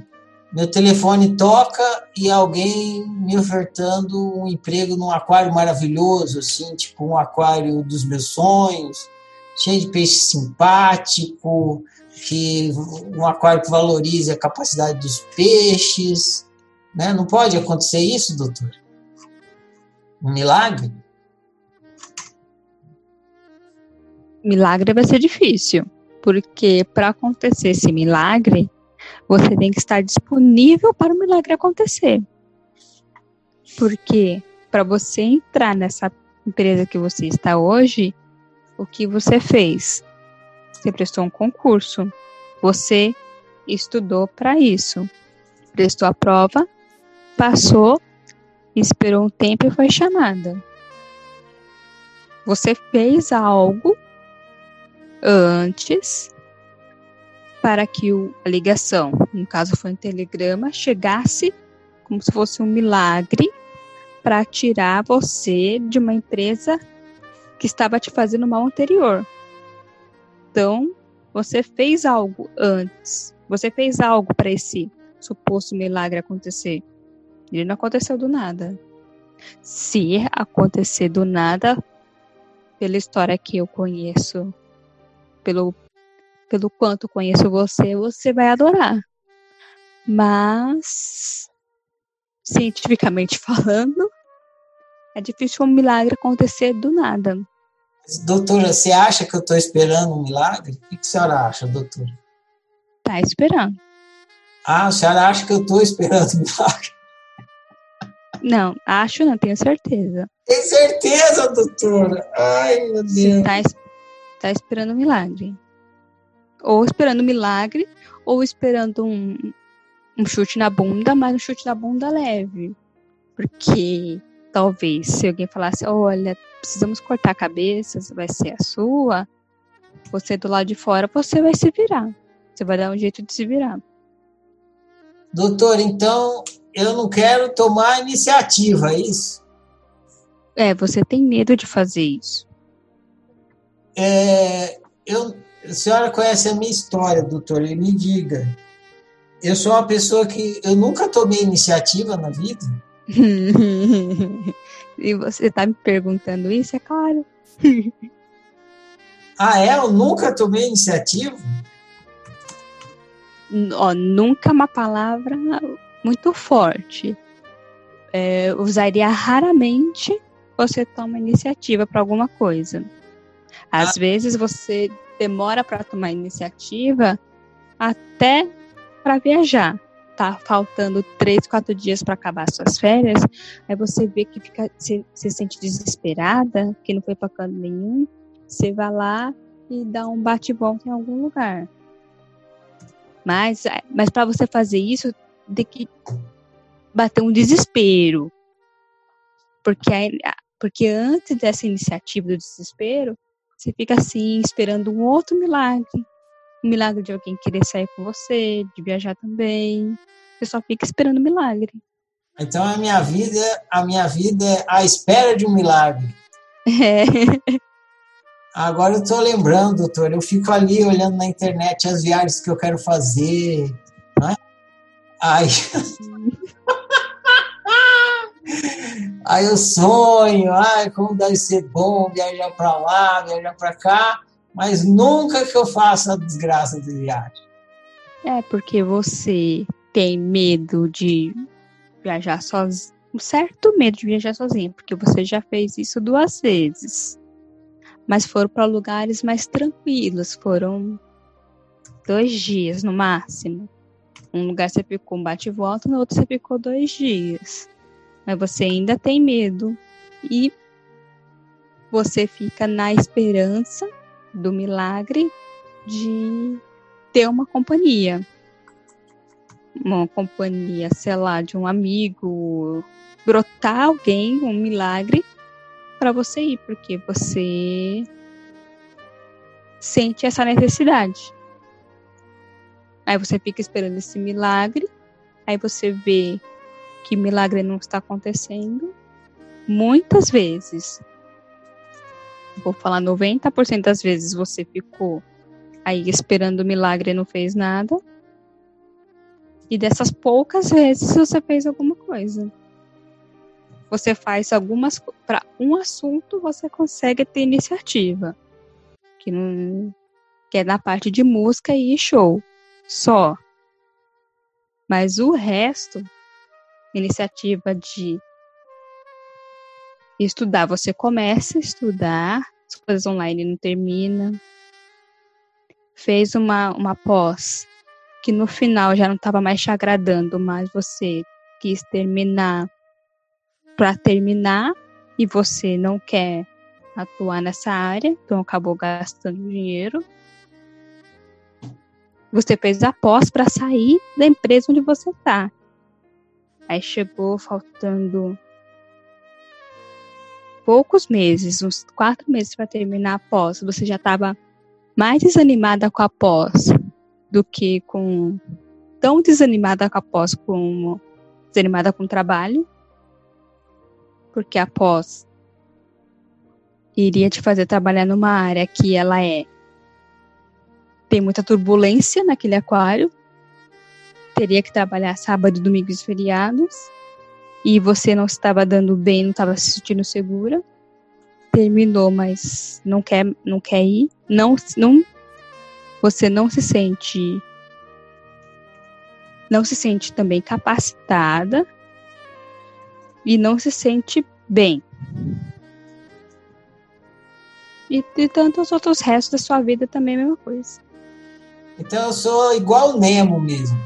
meu telefone toca e alguém me ofertando um emprego num aquário maravilhoso, assim, tipo um aquário dos meus sonhos, cheio de peixe simpático, que um aquário que valorize a capacidade dos peixes, né? Não pode acontecer isso, doutor? Um milagre? Milagre vai ser difícil, porque para acontecer esse milagre, você tem que estar disponível para o milagre acontecer. Porque para você entrar nessa empresa que você está hoje, o que você fez? Você prestou um concurso. Você estudou para isso. Prestou a prova Passou, esperou um tempo e foi chamada. Você fez algo antes para que a ligação, no caso foi um telegrama, chegasse como se fosse um milagre para tirar você de uma empresa que estava te fazendo mal anterior. Então, você fez algo antes. Você fez algo para esse suposto milagre acontecer. Ele não aconteceu do nada. Se acontecer do nada, pela história que eu conheço, pelo, pelo quanto conheço você, você vai adorar. Mas, cientificamente falando, é difícil um milagre acontecer do nada. Doutora, você acha que eu estou esperando um milagre? O que a senhora acha, doutora? Tá esperando. Ah, a senhora acha que eu estou esperando um milagre? Não, acho não, tenho certeza. Tem certeza, doutora? Ai, meu Deus. Você tá, tá esperando um milagre. Ou esperando um milagre, ou esperando um, um chute na bunda, mas um chute na bunda leve. Porque talvez se alguém falasse, olha, precisamos cortar a cabeça, vai ser a sua, você do lado de fora, você vai se virar. Você vai dar um jeito de se virar. Doutor, então eu não quero tomar iniciativa, é isso? É, você tem medo de fazer isso. É, eu, a senhora conhece a minha história, doutor, e me diga. Eu sou uma pessoa que eu nunca tomei iniciativa na vida. e você está me perguntando isso, é claro. ah, é? Eu nunca tomei iniciativa? Ó, nunca é uma palavra muito forte. É, usaria raramente você toma iniciativa para alguma coisa. Às ah. vezes você demora para tomar iniciativa até para viajar. Tá faltando três, quatro dias para acabar suas férias, aí você vê que fica, você, se sente desesperada, que não foi para canto nenhum, você vai lá e dá um bate-volta em algum lugar. Mas, mas para você fazer isso, tem que bater um desespero. Porque, porque antes dessa iniciativa do desespero, você fica assim, esperando um outro milagre. Milagre de alguém querer sair com você, de viajar também. Você só fica esperando o milagre. Então a minha vida, a minha vida é à espera de um milagre. É. Agora eu estou lembrando, doutor, eu fico ali olhando na internet as viagens que eu quero fazer, né? Aí, aí eu sonho, ai, como deve ser bom viajar para lá, viajar para cá, mas nunca que eu faça a desgraça de viagem. É porque você tem medo de viajar sozinho, um certo medo de viajar sozinho, porque você já fez isso duas vezes mas foram para lugares mais tranquilos. Foram dois dias no máximo. Um lugar você ficou um bate e volta, no outro você ficou dois dias. Mas você ainda tem medo e você fica na esperança do milagre de ter uma companhia. Uma companhia, sei lá, de um amigo, brotar alguém, um milagre para você ir, porque você sente essa necessidade. Aí você fica esperando esse milagre, aí você vê que milagre não está acontecendo. Muitas vezes, vou falar 90% das vezes você ficou aí esperando o milagre e não fez nada. E dessas poucas vezes você fez alguma coisa. Você faz algumas para um assunto você consegue ter iniciativa. Que não que é na parte de música e show. Só. Mas o resto iniciativa de estudar você começa a estudar as coisas online não termina fez uma uma pós que no final já não estava mais te agradando mas você quis terminar para terminar e você não quer atuar nessa área, então acabou gastando dinheiro. Você fez a pós para sair da empresa onde você está. Aí chegou faltando poucos meses, uns quatro meses para terminar a pós. Você já estava mais desanimada com a pós do que com tão desanimada com a pós como desanimada com o trabalho porque após iria te fazer trabalhar numa área que ela é tem muita turbulência naquele aquário, teria que trabalhar sábado, domingo e feriados, e você não estava dando bem, não estava se sentindo segura, terminou, mas não quer, não quer ir, não, não, você não se sente, não se sente também capacitada e não se sente bem. E, e tantos outros restos da sua vida também é a mesma coisa. Então eu sou igual o Nemo mesmo.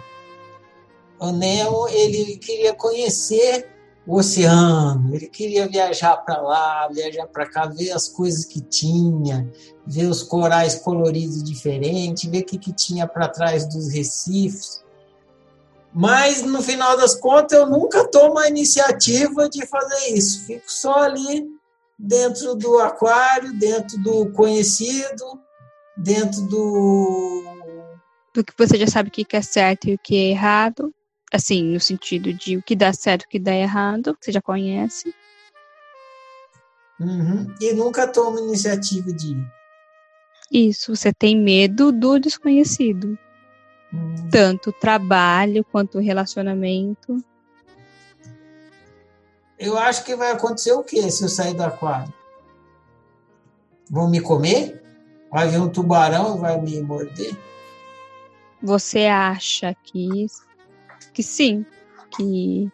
O Nemo, ele queria conhecer o oceano, ele queria viajar para lá, viajar para cá, ver as coisas que tinha, ver os corais coloridos diferentes, ver o que, que tinha para trás dos recifes. Mas no final das contas eu nunca tomo a iniciativa de fazer isso. Fico só ali dentro do aquário, dentro do conhecido, dentro do do que você já sabe o que é certo e o que é errado, assim, no sentido de o que dá certo e o que dá errado, você já conhece. Uhum. E nunca tomo iniciativa de ir. Isso, você tem medo do desconhecido. Tanto trabalho quanto relacionamento. Eu acho que vai acontecer o que se eu sair do aquário? Vão me comer? Vai vir um tubarão e vai me morder? Você acha que, que sim, que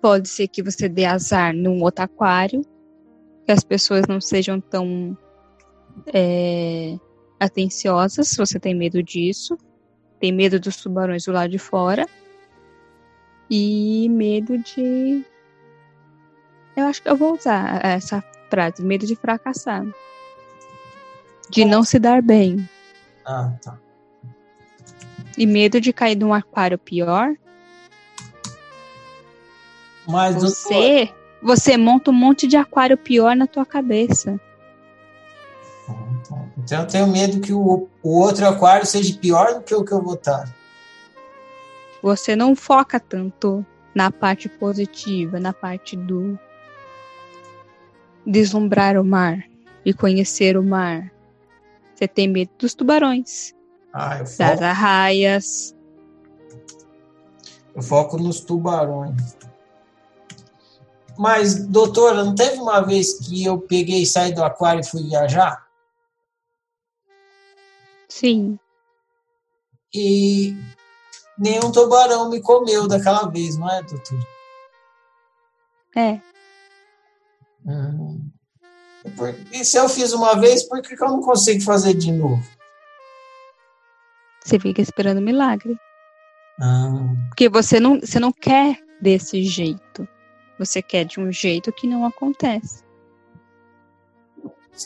pode ser que você dê azar num outro aquário, que as pessoas não sejam tão é, atenciosas, se você tem medo disso. tem medo dos tubarões do lado de fora e medo de. Eu acho que eu vou usar essa frase: medo de fracassar. De não se dar bem. Ah, tá. E medo de cair num aquário pior. Mas você, doutor... você monta um monte de aquário pior na tua cabeça. Então eu tenho medo que o, o outro aquário seja pior do que o que eu vou estar. Você não foca tanto na parte positiva, na parte do deslumbrar o mar e conhecer o mar. Você tem medo dos tubarões, ah, eu foco, das arraias. Eu foco nos tubarões. Mas, doutora, não teve uma vez que eu peguei, saí do aquário e fui viajar? Sim. E nenhum tubarão me comeu daquela vez, não é, doutor? É. Hum. E se eu fiz uma vez, por que eu não consigo fazer de novo? Você fica esperando milagre. Ah. Porque você não, você não quer desse jeito. Você quer de um jeito que não acontece.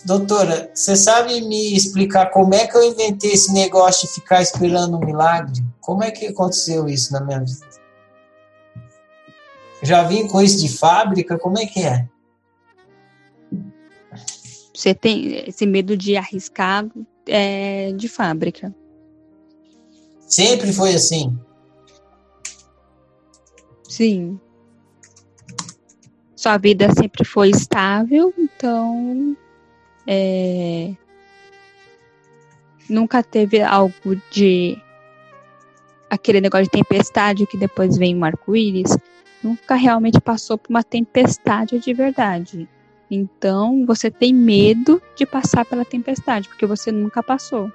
Doutora, você sabe me explicar como é que eu inventei esse negócio de ficar esperando um milagre? Como é que aconteceu isso na minha vida? Já vim com isso de fábrica? Como é que é? Você tem esse medo de arriscar é, de fábrica. Sempre foi assim? Sim. Sua vida sempre foi estável, então é, nunca teve algo de aquele negócio de tempestade que depois vem um arco-íris. Nunca realmente passou por uma tempestade de verdade. Então você tem medo de passar pela tempestade, porque você nunca passou.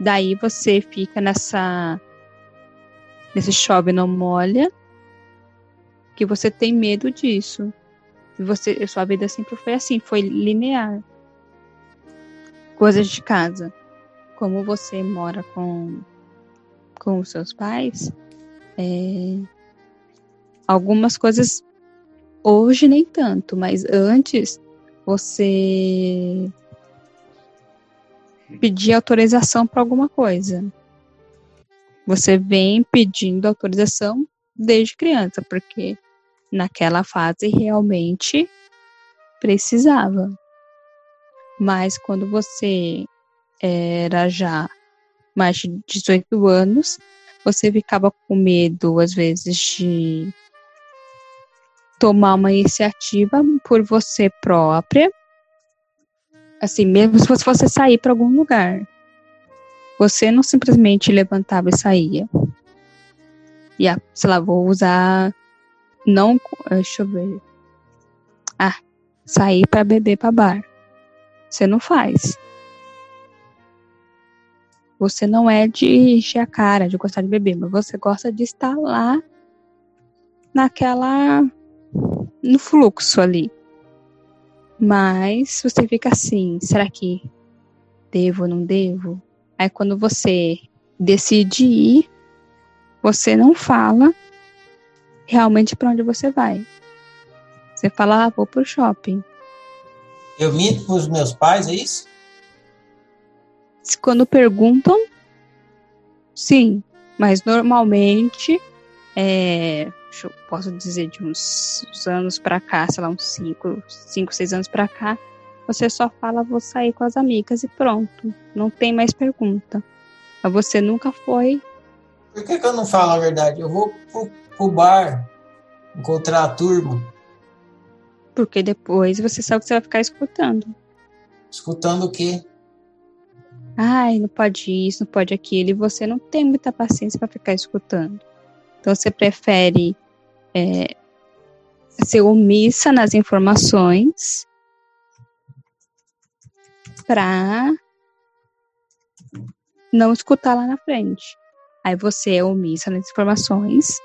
Daí você fica nessa. nesse chove não molha, que você tem medo disso. Você, sua vida sempre foi assim, foi linear coisas de casa. Como você mora com, com os seus pais, é, algumas coisas hoje nem tanto, mas antes você pedia autorização para alguma coisa. Você vem pedindo autorização desde criança, porque naquela fase realmente precisava. Mas quando você era já mais de 18 anos, você ficava com medo, às vezes, de tomar uma iniciativa por você própria. Assim, mesmo se fosse sair para algum lugar. Você não simplesmente levantava e saía. E, ah, sei lá, vou usar. Não. Deixa eu ver. Ah, sair para beber para bar. Você não faz. Você não é de encher a cara, de gostar de beber, mas você gosta de estar lá naquela. no fluxo ali. Mas você fica assim: será que devo ou não devo? Aí quando você decide ir, você não fala realmente para onde você vai. Você fala, ah, vou pro shopping. Eu minto para os meus pais, é isso? Quando perguntam, sim. Mas normalmente, é, eu posso dizer de uns, uns anos para cá, sei lá, uns 5, 5, 6 anos para cá, você só fala, vou sair com as amigas e pronto. Não tem mais pergunta. Mas você nunca foi. Por que, que eu não falo a verdade? Eu vou pro, pro bar encontrar a turma. Porque depois você sabe que você vai ficar escutando. Escutando o quê? Ai, não pode isso, não pode aquilo. E você não tem muita paciência para ficar escutando. Então você prefere é, ser omissa nas informações para não escutar lá na frente. Aí você é omissa nas informações,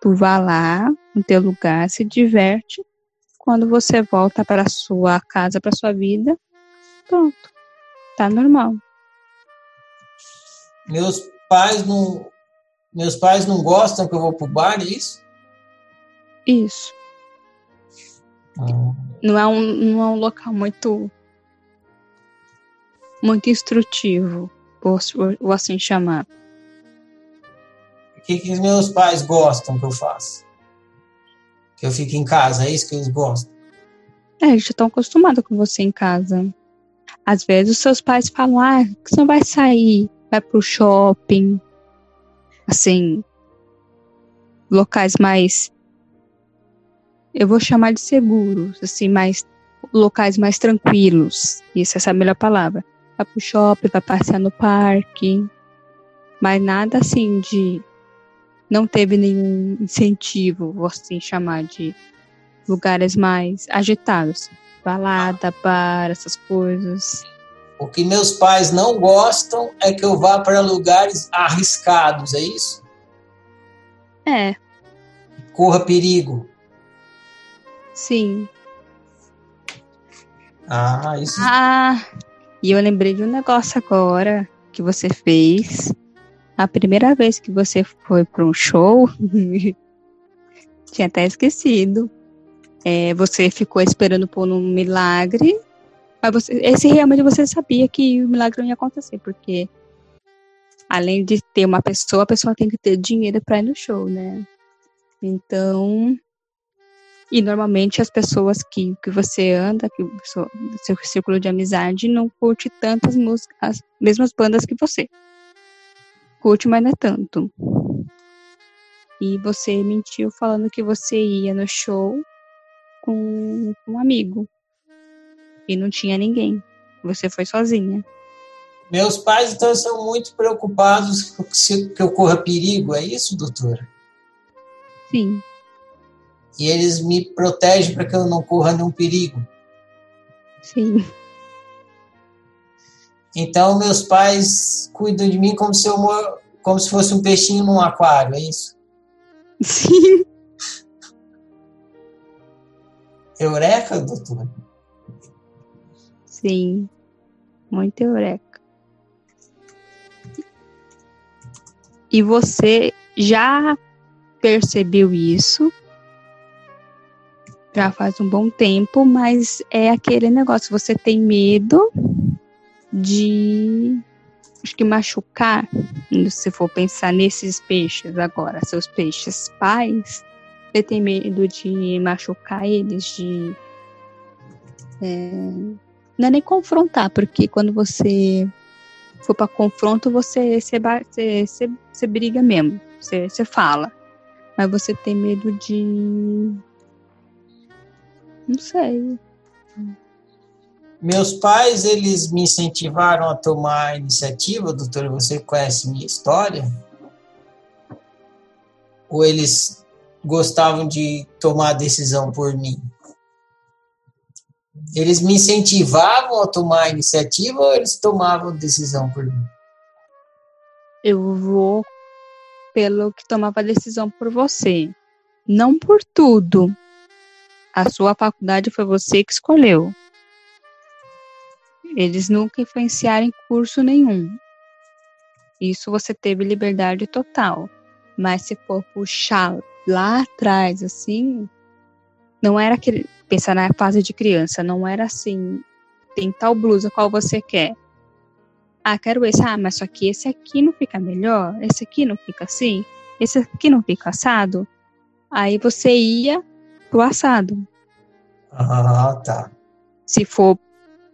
tu vai lá no teu lugar, se diverte quando você volta para sua casa, para sua vida, pronto, tá normal. Meus, pais não. Meus pais não gostam que eu vou pro bar, é isso? Isso. Ah. Não, é um, não é um local muito. muito instrutivo, por, por assim chamar. O que, que meus pais gostam que eu faça? Que eu fique em casa, é isso que eles gostam? É, eles já estão acostumados com você em casa. Às vezes os seus pais falam, ah, você não vai sair, vai pro shopping. Assim, locais mais. Eu vou chamar de seguros, assim, mais. locais mais tranquilos. Isso, essa é a melhor palavra. Vai pro shopping, vai passear no parque. Mas nada assim de. Não teve nenhum incentivo, vou assim chamar de lugares mais agitados. Balada, bar, essas coisas. O que meus pais não gostam é que eu vá para lugares arriscados, é isso? É. Corra perigo. Sim. Ah, isso. Ah, e eu lembrei de um negócio agora que você fez. A primeira vez que você foi para um show, tinha até esquecido. É, você ficou esperando por um milagre, mas você, esse realmente você sabia que o milagre não ia acontecer, porque além de ter uma pessoa, a pessoa tem que ter dinheiro para ir no show, né? Então, e normalmente as pessoas que, que você anda, que o seu círculo de amizade, não curte tantas músicas, as mesmas bandas que você. Curte, mas não é tanto. E você mentiu falando que você ia no show com um amigo. E não tinha ninguém. Você foi sozinha. Meus pais, então, são muito preocupados que ocorra perigo, é isso, doutora? Sim. E eles me protegem para que eu não corra nenhum perigo? Sim. Então, meus pais cuidam de mim como se, eu, como se fosse um peixinho num aquário, é isso? Sim. Eureka, doutor? Sim, muito eureka. E você já percebeu isso? Já faz um bom tempo, mas é aquele negócio, você tem medo de acho que machucar, se for pensar nesses peixes agora, seus peixes pais, você tem medo de machucar eles, de. É, não é nem confrontar, porque quando você for para confronto, você, você, você, você, briga mesmo, você, você fala. Mas você tem medo de. Não sei. Meus pais, eles me incentivaram a tomar a iniciativa, doutora, você conhece minha história? Ou eles gostavam de tomar a decisão por mim? Eles me incentivavam a tomar a iniciativa ou eles tomavam decisão por mim? Eu vou pelo que tomava a decisão por você. Não por tudo. A sua faculdade foi você que escolheu. Eles nunca influenciaram em curso nenhum. Isso você teve liberdade total. Mas se for puxar lá atrás, assim, não era aquele. Pensar na fase de criança, não era assim. Tem tal blusa, qual você quer? Ah, quero esse. Ah, mas só que esse aqui não fica melhor? Esse aqui não fica assim? Esse aqui não fica assado? Aí você ia pro assado. Ah, tá. Se for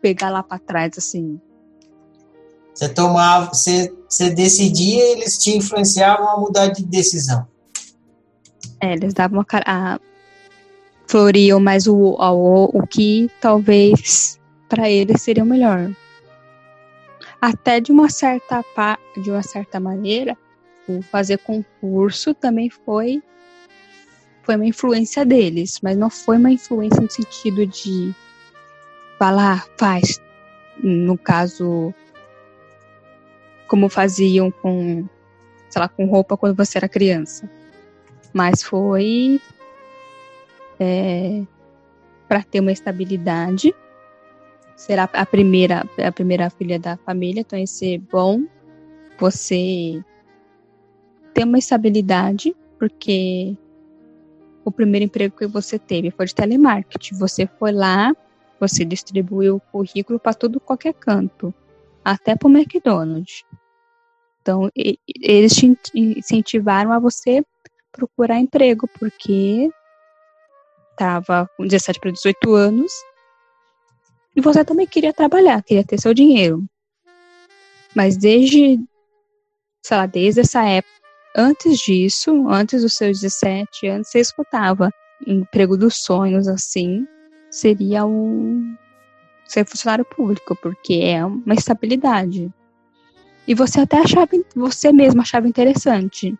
pegar lá para trás, assim. Você tomava, você, você decidia e eles te influenciavam a mudar de decisão. É, eles davam a, a floriam mais o, o, o que talvez para eles seria o melhor. Até de uma certa de uma certa maneira, o fazer concurso também foi foi uma influência deles, mas não foi uma influência no sentido de falar, faz, no caso, como faziam com, sei lá, com roupa quando você era criança mas foi é, para ter uma estabilidade. Será a primeira, a primeira filha da família, então ia ser bom você ter uma estabilidade, porque o primeiro emprego que você teve foi de telemarketing. Você foi lá, você distribuiu o currículo para todo qualquer canto, até para o McDonald's. Então, eles te incentivaram a você procurar emprego, porque estava com 17 para 18 anos e você também queria trabalhar, queria ter seu dinheiro. Mas desde, sei lá, desde essa época, antes disso, antes dos seus 17 anos, você escutava emprego dos sonhos, assim, seria um ser funcionário público, porque é uma estabilidade. E você até achava, você mesmo achava interessante.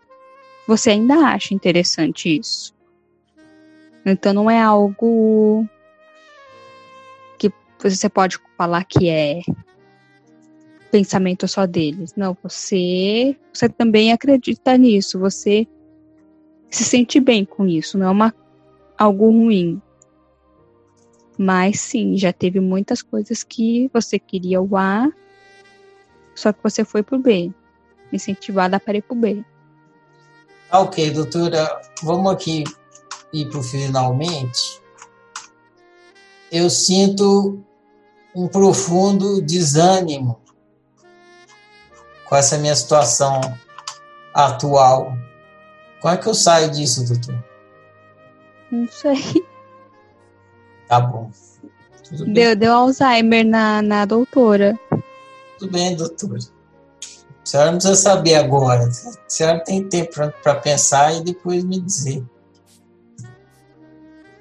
Você ainda acha interessante isso. Então não é algo que você pode falar que é pensamento só deles. Não, você, você também acredita nisso, você se sente bem com isso, não é uma, algo ruim. Mas sim, já teve muitas coisas que você queria o A, só que você foi pro B, incentivada para ir pro B. Ok, doutora, vamos aqui ir pro finalmente. Eu sinto um profundo desânimo com essa minha situação atual. Como é que eu saio disso, doutor? Não sei. Tá bom. Deu, deu Alzheimer na, na doutora. Tudo bem, doutora. A senhora não precisa saber agora. A senhora tem tempo para pensar e depois me dizer.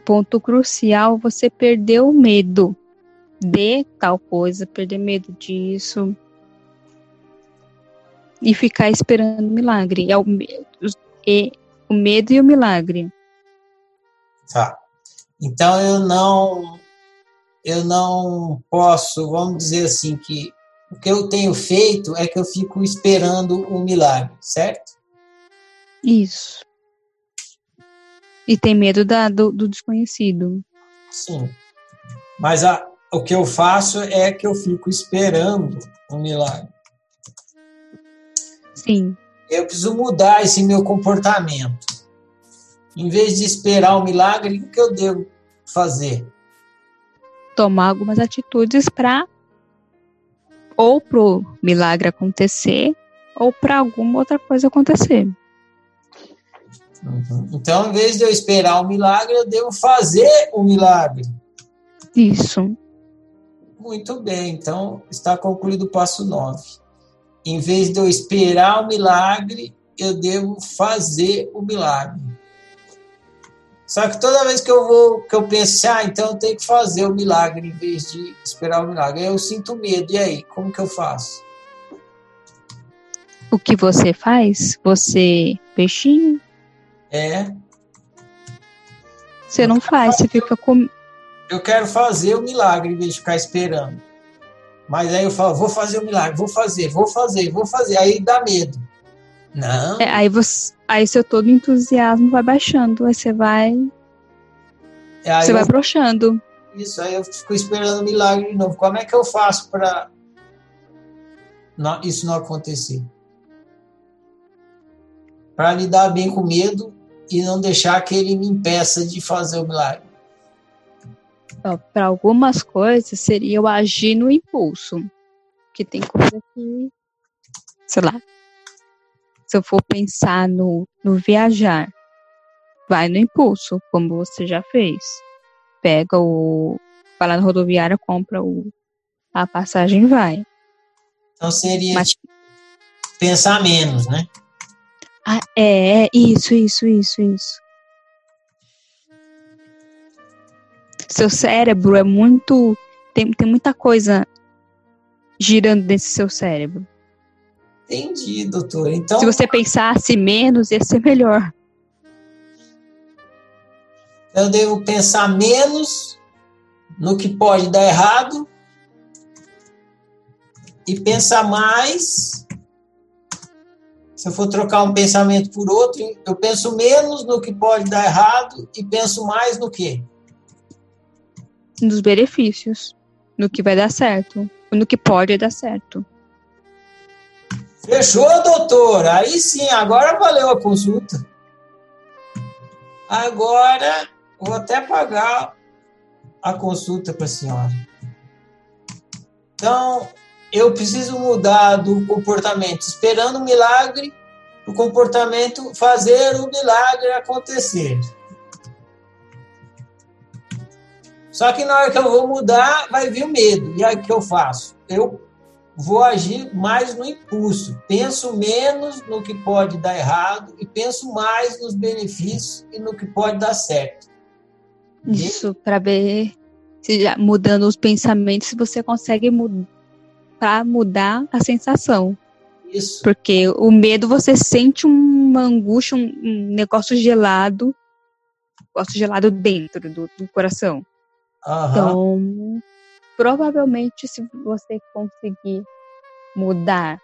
Ponto crucial: você perdeu o medo de tal coisa, perder medo disso, e ficar esperando o milagre. É o, é o medo e o milagre. Tá. Então eu não eu não posso, vamos dizer assim, que o que eu tenho feito é que eu fico esperando o um milagre, certo? Isso. E tem medo da, do, do desconhecido. Sim. Mas a, o que eu faço é que eu fico esperando o um milagre. Sim. Eu preciso mudar esse meu comportamento. Em vez de esperar o milagre, o que eu devo fazer? Tomar algumas atitudes para ou pro milagre acontecer ou para alguma outra coisa acontecer. Uhum. Então, em vez de eu esperar o milagre, eu devo fazer o milagre. Isso. Muito bem, então está concluído o passo 9 em vez de eu esperar o milagre, eu devo fazer o milagre. Só que toda vez que eu vou, que eu penso, assim, ah, então eu tenho que fazer o milagre em vez de esperar o milagre, eu sinto medo. E aí, como que eu faço? O que você faz? Você peixinho? É. Você não faz, você fica com. Eu quero fazer o milagre em vez de ficar esperando. Mas aí eu falo, vou fazer o um milagre, vou fazer, vou fazer, vou fazer. Aí dá medo. Não. É, aí, você, aí seu todo entusiasmo vai baixando, aí você vai. É, aí você eu, vai broxando. Isso, aí eu fico esperando o milagre de novo. Como é que eu faço para isso não acontecer? Para lidar bem com medo e não deixar que ele me impeça de fazer o milagre para algumas coisas seria o agir no impulso. Que tem coisa que, sei lá, se eu for pensar no, no viajar, vai no impulso, como você já fez. Pega o. Vai lá na rodoviária, compra o, a passagem e vai. Então seria Mas, pensar menos, né? Ah, é, isso, isso, isso, isso. Seu cérebro é muito. Tem, tem muita coisa girando nesse seu cérebro. Entendi, doutor. Então. Se você pensasse menos, ia ser melhor. Eu devo pensar menos no que pode dar errado e pensar mais. Se eu for trocar um pensamento por outro, eu penso menos no que pode dar errado e penso mais no que? Nos benefícios, no que vai dar certo, no que pode dar certo. Fechou, doutor? Aí sim, agora valeu a consulta. Agora, vou até pagar a consulta para a senhora. Então, eu preciso mudar do comportamento esperando o milagre, o comportamento fazer o milagre acontecer. Só que na hora que eu vou mudar, vai vir o medo. E aí o que eu faço? Eu vou agir mais no impulso. Penso menos no que pode dar errado e penso mais nos benefícios e no que pode dar certo. Isso, para ver se já, mudando os pensamentos, se você consegue mudar para mudar a sensação. Isso. Porque o medo você sente uma angústia, um, um negócio gelado, um negócio gelado dentro do, do coração. Uhum. Então, provavelmente, se você conseguir mudar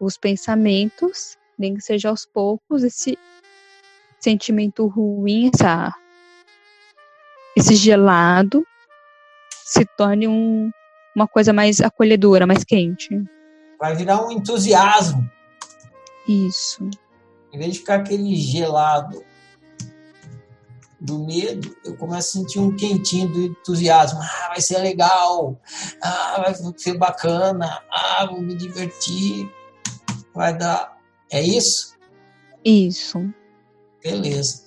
os pensamentos, nem que seja aos poucos, esse sentimento ruim, essa, esse gelado, se torne um, uma coisa mais acolhedora, mais quente. Vai virar um entusiasmo. Isso. Em vez de ficar aquele gelado do medo, eu começo a sentir um quentinho do entusiasmo. Ah, vai ser legal. Ah, vai ser bacana. Ah, vou me divertir. Vai dar. É isso? Isso. Beleza.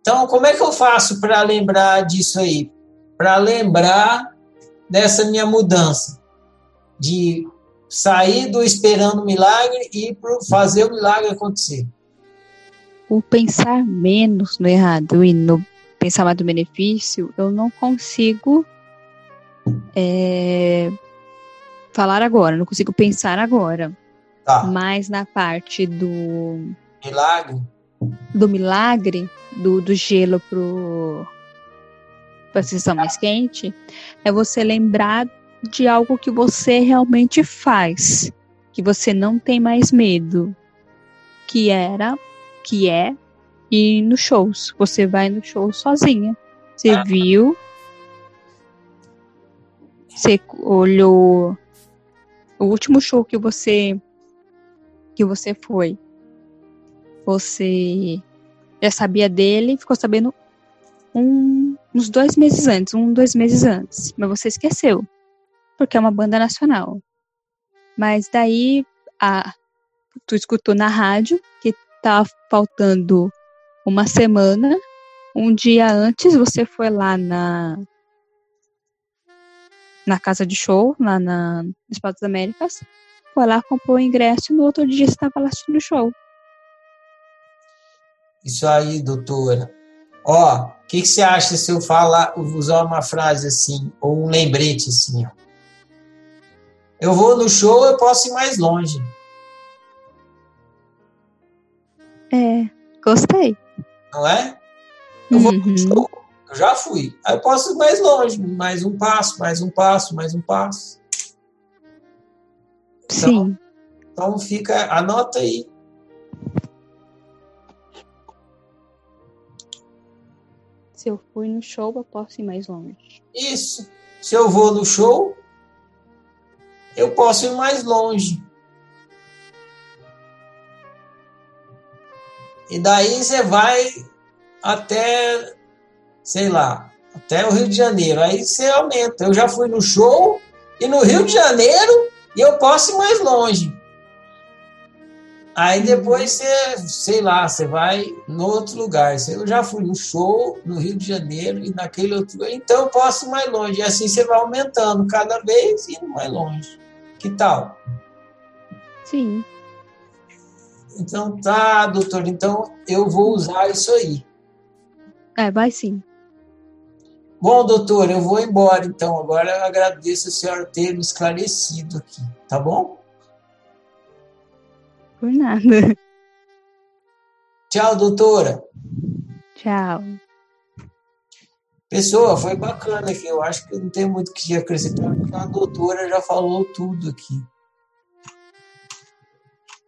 Então, como é que eu faço para lembrar disso aí? Para lembrar dessa minha mudança de sair do esperando o milagre e fazer o milagre acontecer o pensar menos no errado e no pensar mais do benefício, eu não consigo é, falar agora, não consigo pensar agora. Tá. Mas na parte do milagre, do milagre, do, do gelo pro para sensação mais quente, é você lembrar de algo que você realmente faz, que você não tem mais medo, que era que é ir nos shows. Você vai no show sozinha. Você ah. viu. Você olhou o último show que você que você foi. Você já sabia dele, ficou sabendo um, uns dois meses antes, um, dois meses antes. Mas você esqueceu. Porque é uma banda nacional. Mas daí a, tu escutou na rádio que tá faltando uma semana. Um dia antes você foi lá na na casa de show, lá na Espaço das Américas. Foi lá, comprou o ingresso e no outro dia estava lá assistindo o show. Isso aí, doutora. Ó, o que, que você acha se eu falar, usar uma frase assim, ou um lembrete assim, ó? Eu vou no show, eu posso ir mais longe. É, gostei. Não é? Eu vou uhum. show, eu já fui. Aí eu posso ir mais longe, mais um passo, mais um passo, mais um passo. Então, Sim. Então fica, anota aí. Se eu fui no show, eu posso ir mais longe. Isso. Se eu vou no show, eu posso ir mais longe. E daí você vai até, sei lá, até o Rio de Janeiro. Aí você aumenta. Eu já fui no show e no Rio de Janeiro e eu posso ir mais longe. Aí depois você, sei lá, você vai no outro lugar. Eu já fui no show no Rio de Janeiro e naquele outro lugar, então eu posso ir mais longe. E assim você vai aumentando cada vez indo mais longe. Que tal? Sim. Então tá, doutor. Então eu vou usar isso aí. É, vai sim. Bom, doutor, eu vou embora então. Agora eu agradeço a senhora ter me esclarecido aqui, tá bom? Por nada. Tchau, doutora. Tchau. Pessoa, foi bacana aqui. Eu acho que não tem muito o que acrescentar, porque a doutora já falou tudo aqui.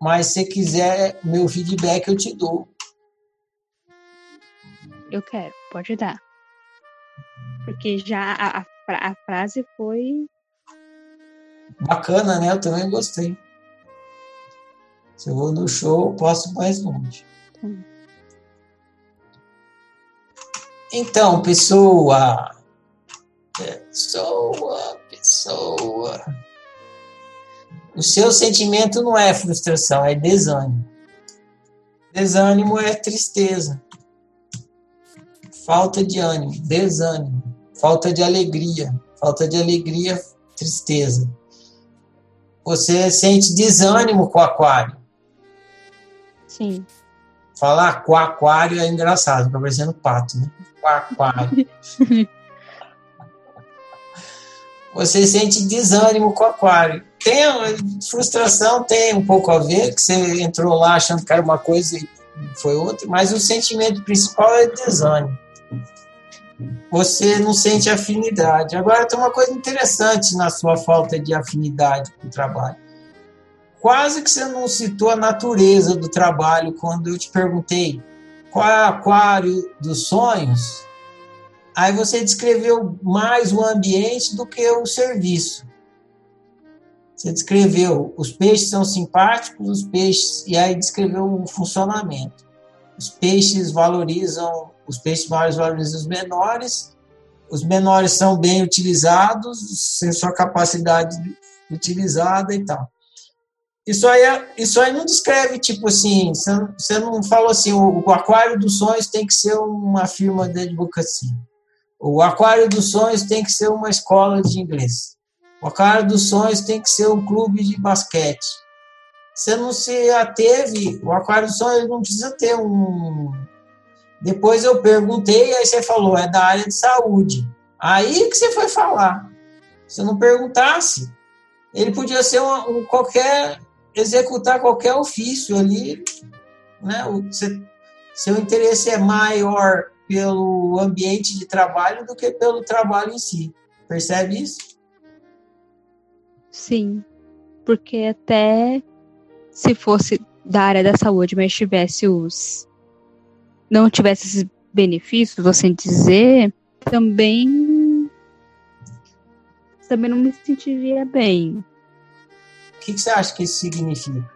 Mas se quiser meu feedback, eu te dou. Eu quero, pode dar. Porque já a, a, a frase foi. Bacana, né? Eu também gostei. Se eu vou no show, eu posso ir mais longe. Hum. Então, pessoa, pessoa, pessoa. O seu sentimento não é frustração, é desânimo. Desânimo é tristeza. Falta de ânimo, desânimo. Falta de alegria. Falta de alegria, tristeza. Você sente desânimo com o aquário. Sim. Falar com aquário é engraçado, fica parecendo pato, né? Com aquário. Você sente desânimo com o aquário. Tem frustração, tem um pouco a ver, que você entrou lá achando que era uma coisa e foi outra, mas o sentimento principal é desânimo. Você não sente afinidade. Agora tem uma coisa interessante na sua falta de afinidade com o trabalho quase que você não citou a natureza do trabalho quando eu te perguntei qual é o aquário dos sonhos. Aí você descreveu mais o ambiente do que o serviço. Você descreveu os peixes são simpáticos, os peixes e aí descreveu o funcionamento. Os peixes valorizam, os peixes maiores valorizam os menores. Os menores são bem utilizados, sem sua capacidade utilizada e tal. Isso aí, é, isso aí não descreve, tipo assim, você não falou assim, o, Aquário dos Sonhos tem que ser uma firma de advocacia. O Aquário dos Sonhos tem que ser uma escola de inglês. O Aquário dos Sonhos tem que ser um clube de basquete. Você não se ateve, o Aquário dos Sonhos não precisa ter um... Depois eu perguntei, aí você falou, é da área de saúde. Aí que você foi falar. Se eu não perguntasse, ele podia ser uma, um, qualquer executar qualquer ofício ali, né? O, seu interesse é maior pelo ambiente de trabalho do que pelo trabalho em si. Percebe isso? Sim, porque até se fosse da área da saúde, mas tivesse os não tivesse esses benefícios, você dizer, também também não me sentiria bem que, que você acha que isso significa?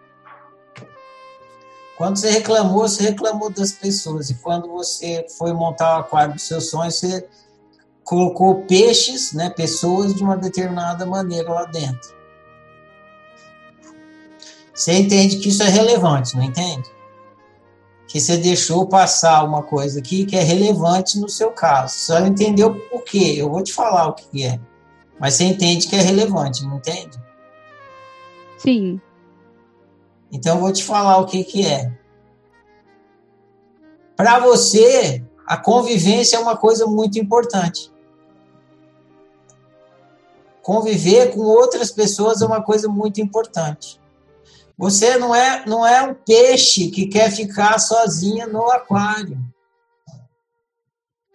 Quando você reclamou, você reclamou das pessoas. E quando você foi montar o aquário dos seus sonhos, você colocou peixes, né, pessoas de uma determinada maneira lá dentro. Você entende que isso é relevante, não entende? Que você deixou passar uma coisa aqui que é relevante no seu caso. Você só não entendeu por quê. Eu vou te falar o que é. Mas você entende que é relevante, não entende? Sim. Então eu vou te falar o que, que é. Para você, a convivência é uma coisa muito importante. Conviver com outras pessoas é uma coisa muito importante. Você não é, não é um peixe que quer ficar sozinha no aquário.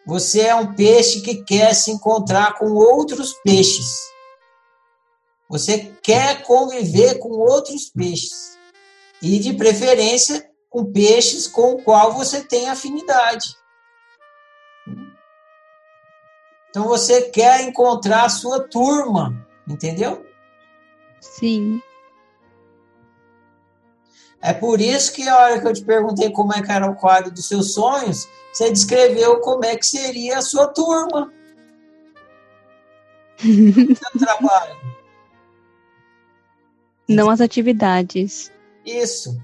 Você é um peixe que quer se encontrar com outros peixes. Você quer conviver com outros peixes. E, de preferência, com peixes com o qual você tem afinidade. Então, você quer encontrar a sua turma, entendeu? Sim. É por isso que a hora que eu te perguntei como é que era o quadro dos seus sonhos, você descreveu como é que seria a sua turma. seu trabalho. Não as atividades. Isso.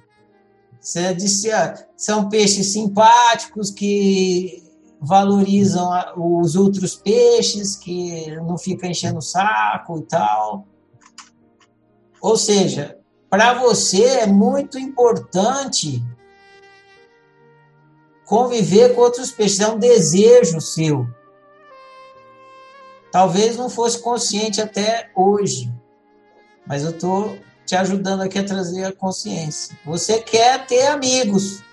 Você disse, ah, são peixes simpáticos que valorizam os outros peixes, que não ficam enchendo o saco e tal. Ou seja, para você é muito importante conviver com outros peixes, é um desejo seu. Talvez não fosse consciente até hoje, mas eu estou te ajudando aqui a trazer a consciência. Você quer ter amigos.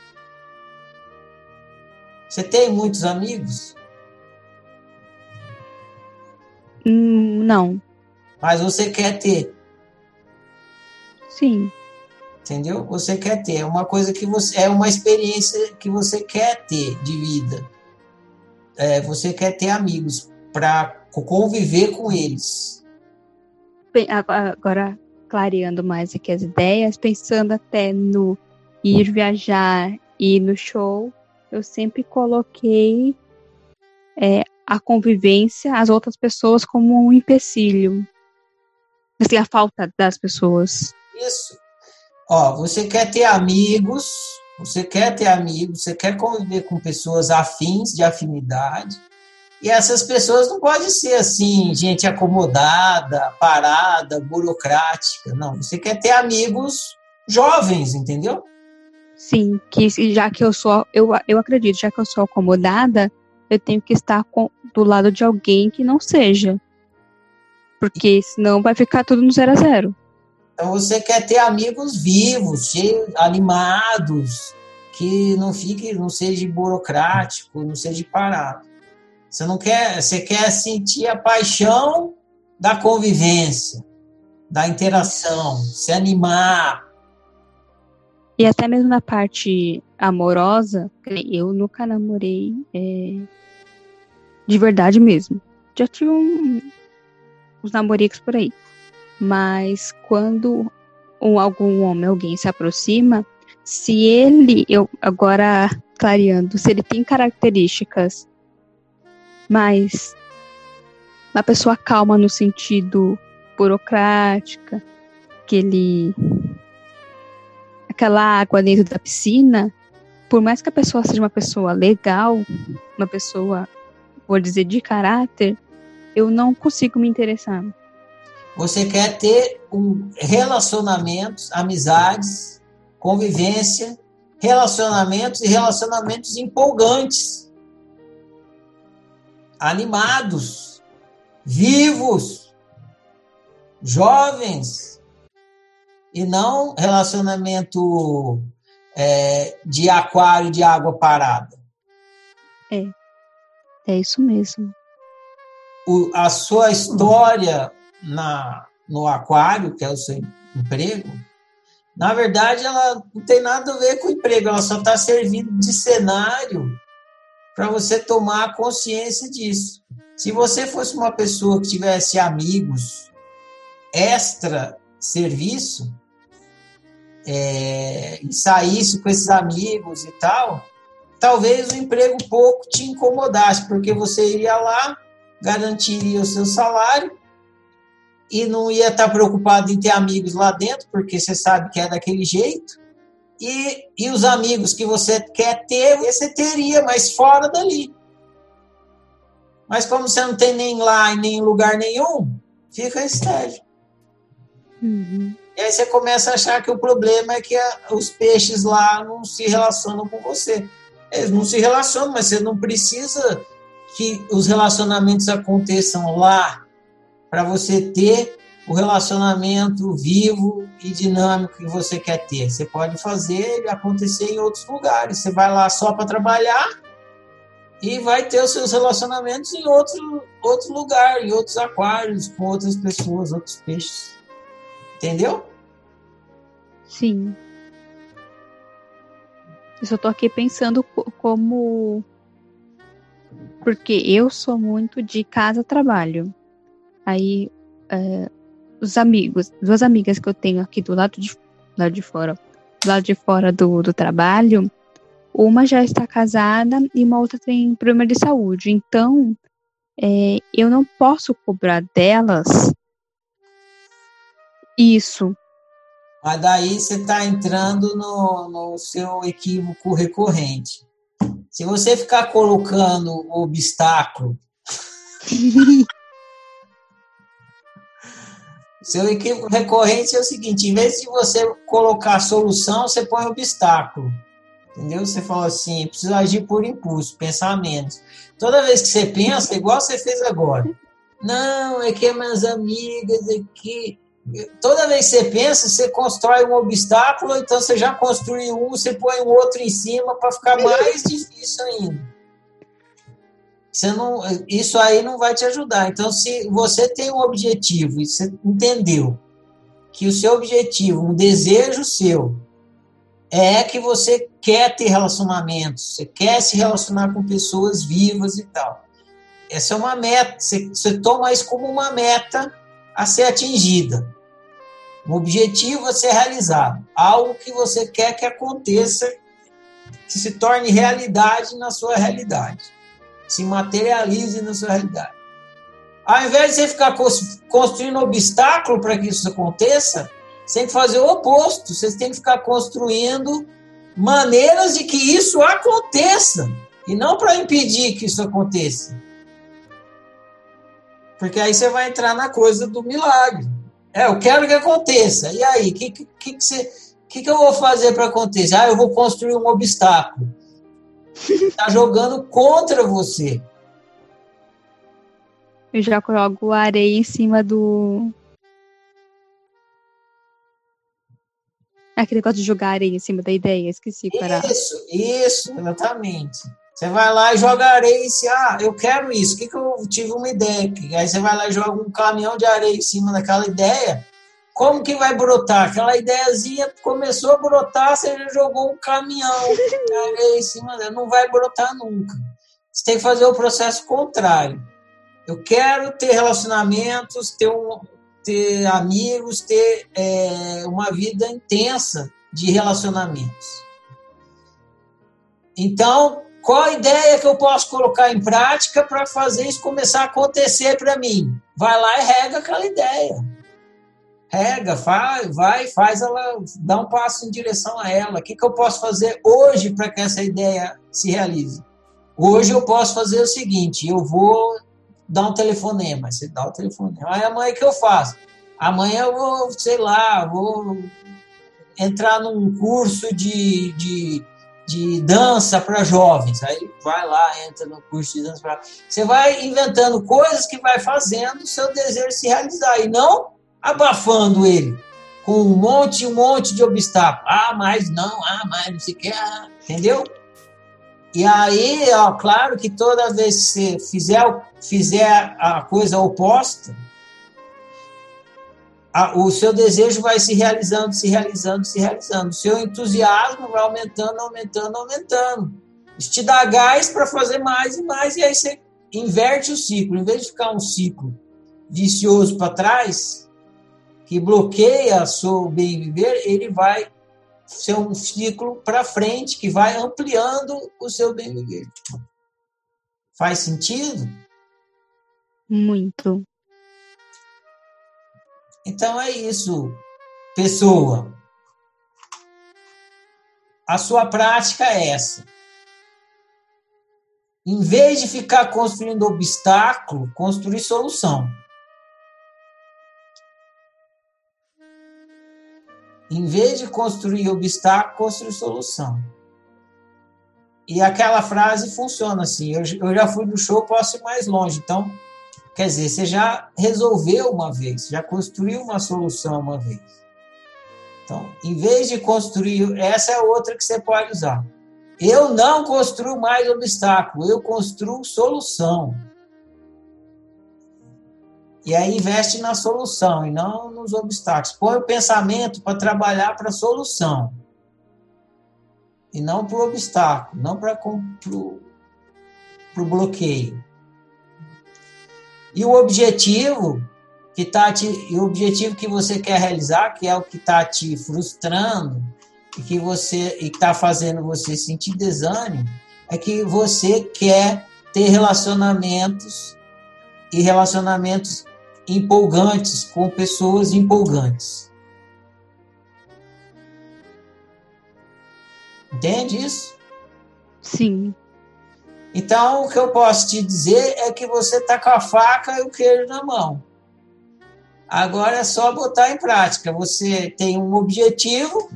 Você tem muitos amigos? Hum, não. Mas você quer ter? Sim. Entendeu? Você quer ter. É uma coisa que você. É uma experiência que você quer ter de vida. É, você quer ter amigos para conviver com eles. Bem, agora clareando mais aqui as ideias, pensando até no ir viajar e no show, eu sempre coloquei é, a convivência, as outras pessoas como um empecilho. Assim, a falta das pessoas. Isso. Ó, você quer ter amigos, você quer ter amigos, você quer conviver com pessoas afins, de afinidade, e essas pessoas não podem ser assim, gente acomodada, parada, burocrática. Não, você quer ter amigos jovens, entendeu? Sim, que já que eu sou, eu, eu acredito, já que eu sou acomodada, eu tenho que estar com, do lado de alguém que não seja. Porque senão vai ficar tudo no zero a zero. Então você quer ter amigos vivos, cheios, animados, que não fique, não seja burocrático, não seja parado. Você não quer, você quer sentir a paixão da convivência, da interação, se animar. E até mesmo na parte amorosa, eu nunca namorei é, de verdade mesmo. Já tive um, uns namoricos por aí. Mas quando um, algum homem, alguém se aproxima, se ele, eu agora clareando, se ele tem características mas uma pessoa calma no sentido burocrática, aquele aquela água dentro da piscina, por mais que a pessoa seja uma pessoa legal, uma pessoa, vou dizer, de caráter, eu não consigo me interessar. Você quer ter um relacionamentos, amizades, convivência, relacionamentos e relacionamentos empolgantes animados, vivos, jovens, e não relacionamento é, de aquário de água parada. É, é isso mesmo. O, a sua história na, no aquário, que é o seu emprego, na verdade ela não tem nada a ver com o emprego, ela só está servindo de cenário para você tomar consciência disso. Se você fosse uma pessoa que tivesse amigos extra serviço é, e saísse com esses amigos e tal, talvez o emprego pouco te incomodasse, porque você iria lá, garantiria o seu salário e não ia estar preocupado em ter amigos lá dentro, porque você sabe que é daquele jeito e, e os amigos que você quer ter, você teria, mas fora dali. Mas como você não tem nem lá e nem em lugar nenhum, fica estágio. Uhum. E aí você começa a achar que o problema é que a, os peixes lá não se relacionam com você. Eles não se relacionam, mas você não precisa que os relacionamentos aconteçam lá para você ter o relacionamento vivo e dinâmico que você quer ter. Você pode fazer ele acontecer em outros lugares. Você vai lá só para trabalhar e vai ter os seus relacionamentos em outro, outro lugar, em outros aquários, com outras pessoas, outros peixes. Entendeu? Sim. Eu só tô aqui pensando como. Porque eu sou muito de casa-trabalho. Aí, é, os amigos, duas amigas que eu tenho aqui do lado de, do lado de fora, do lado de fora do, do trabalho, uma já está casada e uma outra tem problema de saúde. Então, é, eu não posso cobrar delas isso. Mas daí você está entrando no, no seu equívoco recorrente. Se você ficar colocando obstáculo Seu equívoco recorrente é o seguinte: em vez de você colocar solução, você põe obstáculo. Entendeu? Você fala assim: preciso agir por impulso, pensar menos. Toda vez que você pensa, igual você fez agora. Não, é que é minhas amigas aqui. Toda vez que você pensa, você constrói um obstáculo, então você já construiu um, você põe um outro em cima para ficar mais difícil ainda. Você não, isso aí não vai te ajudar. Então, se você tem um objetivo e você entendeu que o seu objetivo, um desejo seu, é que você quer ter relacionamentos, você quer se relacionar com pessoas vivas e tal. Essa é uma meta, você, você toma isso como uma meta a ser atingida. Um objetivo a ser realizado, algo que você quer que aconteça, que se torne realidade na sua realidade, se materialize na sua realidade. Ao invés de você ficar construindo obstáculo para que isso aconteça, você tem que fazer o oposto. Você tem que ficar construindo maneiras de que isso aconteça e não para impedir que isso aconteça. Porque aí você vai entrar na coisa do milagre. É, eu quero que aconteça. E aí, o que, que, que, você, que, que eu vou fazer para acontecer? Ah, eu vou construir um obstáculo. Está jogando contra você. Eu já coloco areia em cima do. Aquele negócio de jogar areia em cima da ideia, esqueci. Para... Isso, isso, exatamente. Você vai lá e joga areia e se, ah, eu quero isso, o que, que eu tive uma ideia aqui? Aí você vai lá e joga um caminhão de areia em cima daquela ideia, como que vai brotar? Aquela ideiazinha começou a brotar, você já jogou um caminhão de areia em cima dela, não vai brotar nunca. Você tem que fazer o processo contrário. Eu quero ter relacionamentos, ter, um, ter amigos, ter é, uma vida intensa de relacionamentos. Então, qual a ideia que eu posso colocar em prática para fazer isso começar a acontecer para mim? Vai lá e rega aquela ideia. Rega, faz, vai, faz ela, dá um passo em direção a ela. O que, que eu posso fazer hoje para que essa ideia se realize? Hoje eu posso fazer o seguinte: eu vou dar um telefonema. Você dá o telefonema. Aí amanhã que eu faço? Amanhã eu vou, sei lá, vou entrar num curso de, de de dança para jovens. Aí vai lá, entra no curso de dança para. Você vai inventando coisas que vai fazendo o seu desejo se realizar e não abafando ele com um monte, um monte de obstáculos. Ah, mas não, ah, mas não sei o que, ah, entendeu? E aí, ó, claro que toda vez que você fizer, fizer a coisa oposta, o seu desejo vai se realizando, se realizando, se realizando. O seu entusiasmo vai aumentando, aumentando, aumentando. Isso te dá gás para fazer mais e mais, e aí você inverte o ciclo. Em vez de ficar um ciclo vicioso para trás, que bloqueia o seu bem viver, ele vai ser um ciclo para frente, que vai ampliando o seu bem viver. Faz sentido? Muito. Então é isso, pessoa. A sua prática é essa. Em vez de ficar construindo obstáculo, construir solução. Em vez de construir obstáculo, construir solução. E aquela frase funciona assim. Eu, eu já fui no show, posso ir mais longe. Então, Quer dizer, você já resolveu uma vez, já construiu uma solução uma vez. Então, em vez de construir, essa é outra que você pode usar. Eu não construo mais obstáculo, eu construo solução. E aí investe na solução e não nos obstáculos. Põe o pensamento para trabalhar para a solução. E não para o obstáculo, não para o bloqueio. E o objetivo que tá te, o objetivo que você quer realizar, que é o que está te frustrando e que você está fazendo você sentir desânimo, é que você quer ter relacionamentos e relacionamentos empolgantes com pessoas empolgantes. Entende isso? Sim. Então, o que eu posso te dizer é que você está com a faca e o queijo na mão. Agora é só botar em prática. Você tem um objetivo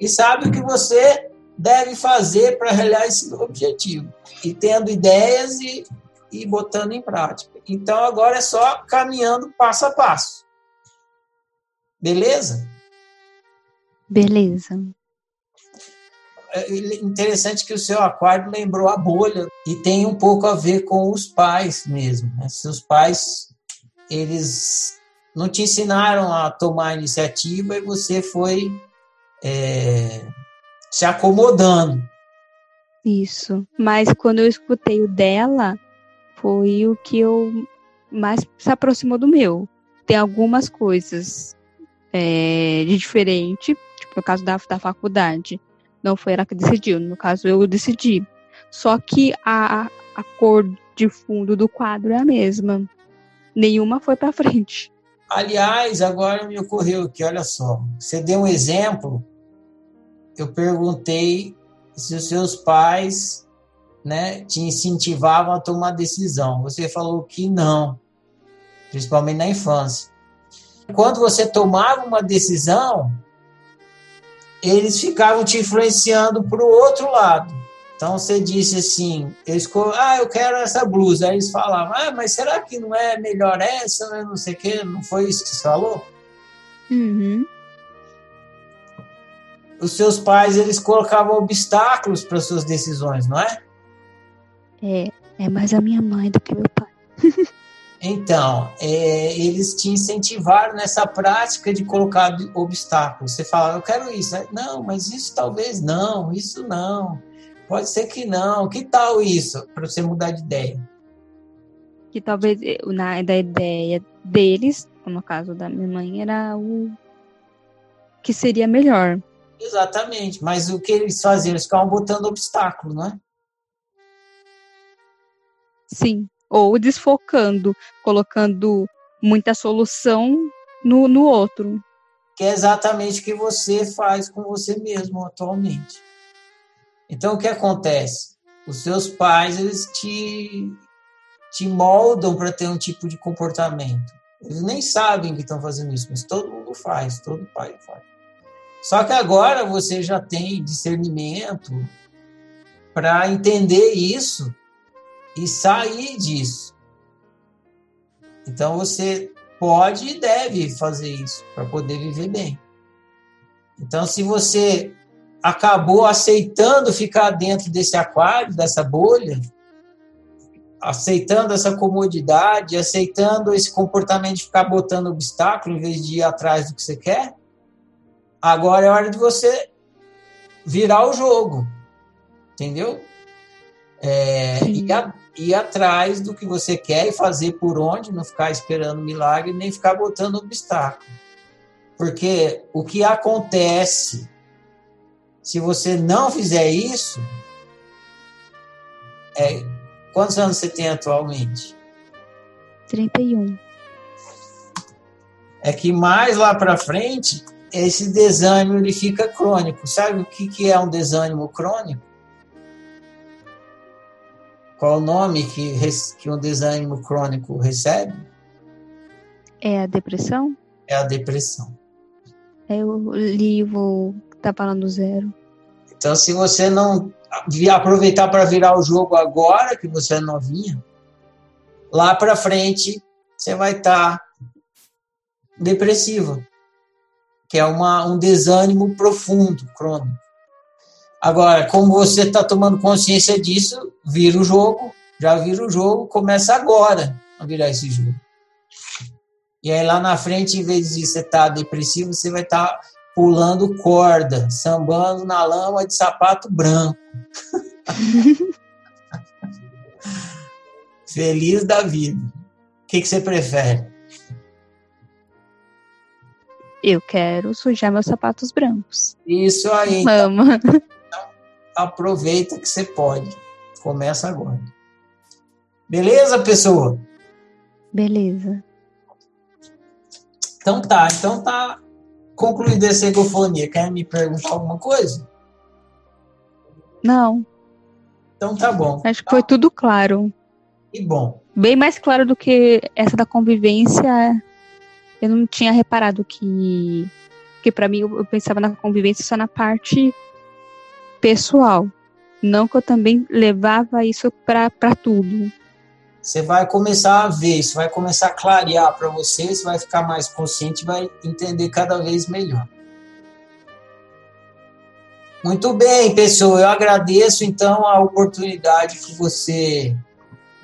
e sabe o que você deve fazer para realizar esse objetivo. E tendo ideias e, e botando em prática. Então, agora é só caminhando passo a passo. Beleza? Beleza. É interessante que o seu aquário lembrou a bolha e tem um pouco a ver com os pais mesmo. Né? Seus pais, eles não te ensinaram a tomar iniciativa e você foi é, se acomodando. Isso. Mas quando eu escutei o dela, foi o que eu mais se aproximou do meu. Tem algumas coisas é, de diferente, tipo, no caso da, da faculdade. Não foi ela que decidiu, no caso eu decidi. Só que a, a cor de fundo do quadro é a mesma. Nenhuma foi para frente. Aliás, agora me ocorreu que, olha só, você deu um exemplo. Eu perguntei se os seus pais né, te incentivavam a tomar decisão. Você falou que não, principalmente na infância. Quando você tomava uma decisão, eles ficavam te influenciando para o outro lado. Então você disse assim, eu escolho, ah, eu quero essa blusa. Aí eles falavam, ah, mas será que não é melhor essa, né? não sei o quê? Não foi isso que você falou? Uhum. Os seus pais, eles colocavam obstáculos para suas decisões, não é? É, é mais a minha mãe do que meu pai. Então, é, eles te incentivaram nessa prática de colocar obstáculos. Você fala, eu quero isso. Não, mas isso talvez não, isso não. Pode ser que não. Que tal isso? Para você mudar de ideia. Que talvez na da ideia deles, no caso da minha mãe, era o que seria melhor. Exatamente. Mas o que eles faziam? Eles ficavam botando obstáculo, não é? Sim. Ou desfocando, colocando muita solução no, no outro. Que é exatamente o que você faz com você mesmo atualmente. Então, o que acontece? Os seus pais, eles te, te moldam para ter um tipo de comportamento. Eles nem sabem que estão fazendo isso, mas todo mundo faz, todo pai faz. Só que agora você já tem discernimento para entender isso e sair disso. Então você pode e deve fazer isso para poder viver bem. Então, se você acabou aceitando ficar dentro desse aquário, dessa bolha, aceitando essa comodidade, aceitando esse comportamento de ficar botando obstáculo em vez de ir atrás do que você quer, agora é hora de você virar o jogo, entendeu? É, ir, a, ir atrás do que você quer e fazer por onde, não ficar esperando milagre, nem ficar botando obstáculo. Porque o que acontece se você não fizer isso, é, quantos anos você tem atualmente? 31. É que mais lá para frente, esse desânimo ele fica crônico. Sabe o que, que é um desânimo crônico? Qual o nome que, que um desânimo crônico recebe? É a depressão? É a depressão. É o livro tá falando zero. Então, se você não aproveitar para virar o jogo agora, que você é novinha, lá para frente você vai estar tá depressiva, que é uma, um desânimo profundo, crônico. Agora, como você está tomando consciência disso, vira o jogo, já vira o jogo, começa agora a virar esse jogo. E aí lá na frente, em vez de você estar tá depressivo, você vai estar tá pulando corda, sambando na lama de sapato branco. Feliz da vida. O que, que você prefere? Eu quero sujar meus sapatos brancos. Isso aí. Mama. Então, aproveita que você pode. Começa agora. Beleza, pessoa? Beleza. Então tá, então tá concluída essa egofonia, quer me perguntar alguma coisa? Não. Então tá bom. Acho que foi tudo claro. Que bom. Bem mais claro do que essa da convivência. Eu não tinha reparado que. que para mim eu pensava na convivência só na parte pessoal. Não que eu também levava isso para tudo você vai começar a ver, isso vai começar a clarear para você, você vai ficar mais consciente, vai entender cada vez melhor. Muito bem, pessoal, eu agradeço então a oportunidade que você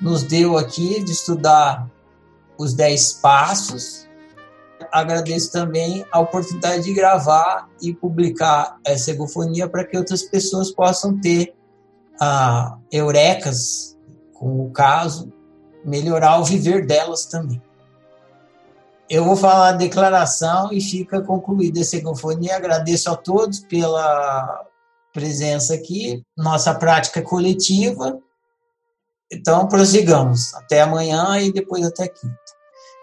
nos deu aqui de estudar os 10 passos. Agradeço também a oportunidade de gravar e publicar essa egofonia para que outras pessoas possam ter ah, eurecas com o caso melhorar o viver delas também. eu vou falar a declaração e fica concluída a cegofonia. Agradeço a todos pela presença aqui, nossa prática coletiva. Então, prossigamos. Até amanhã e depois até quinta.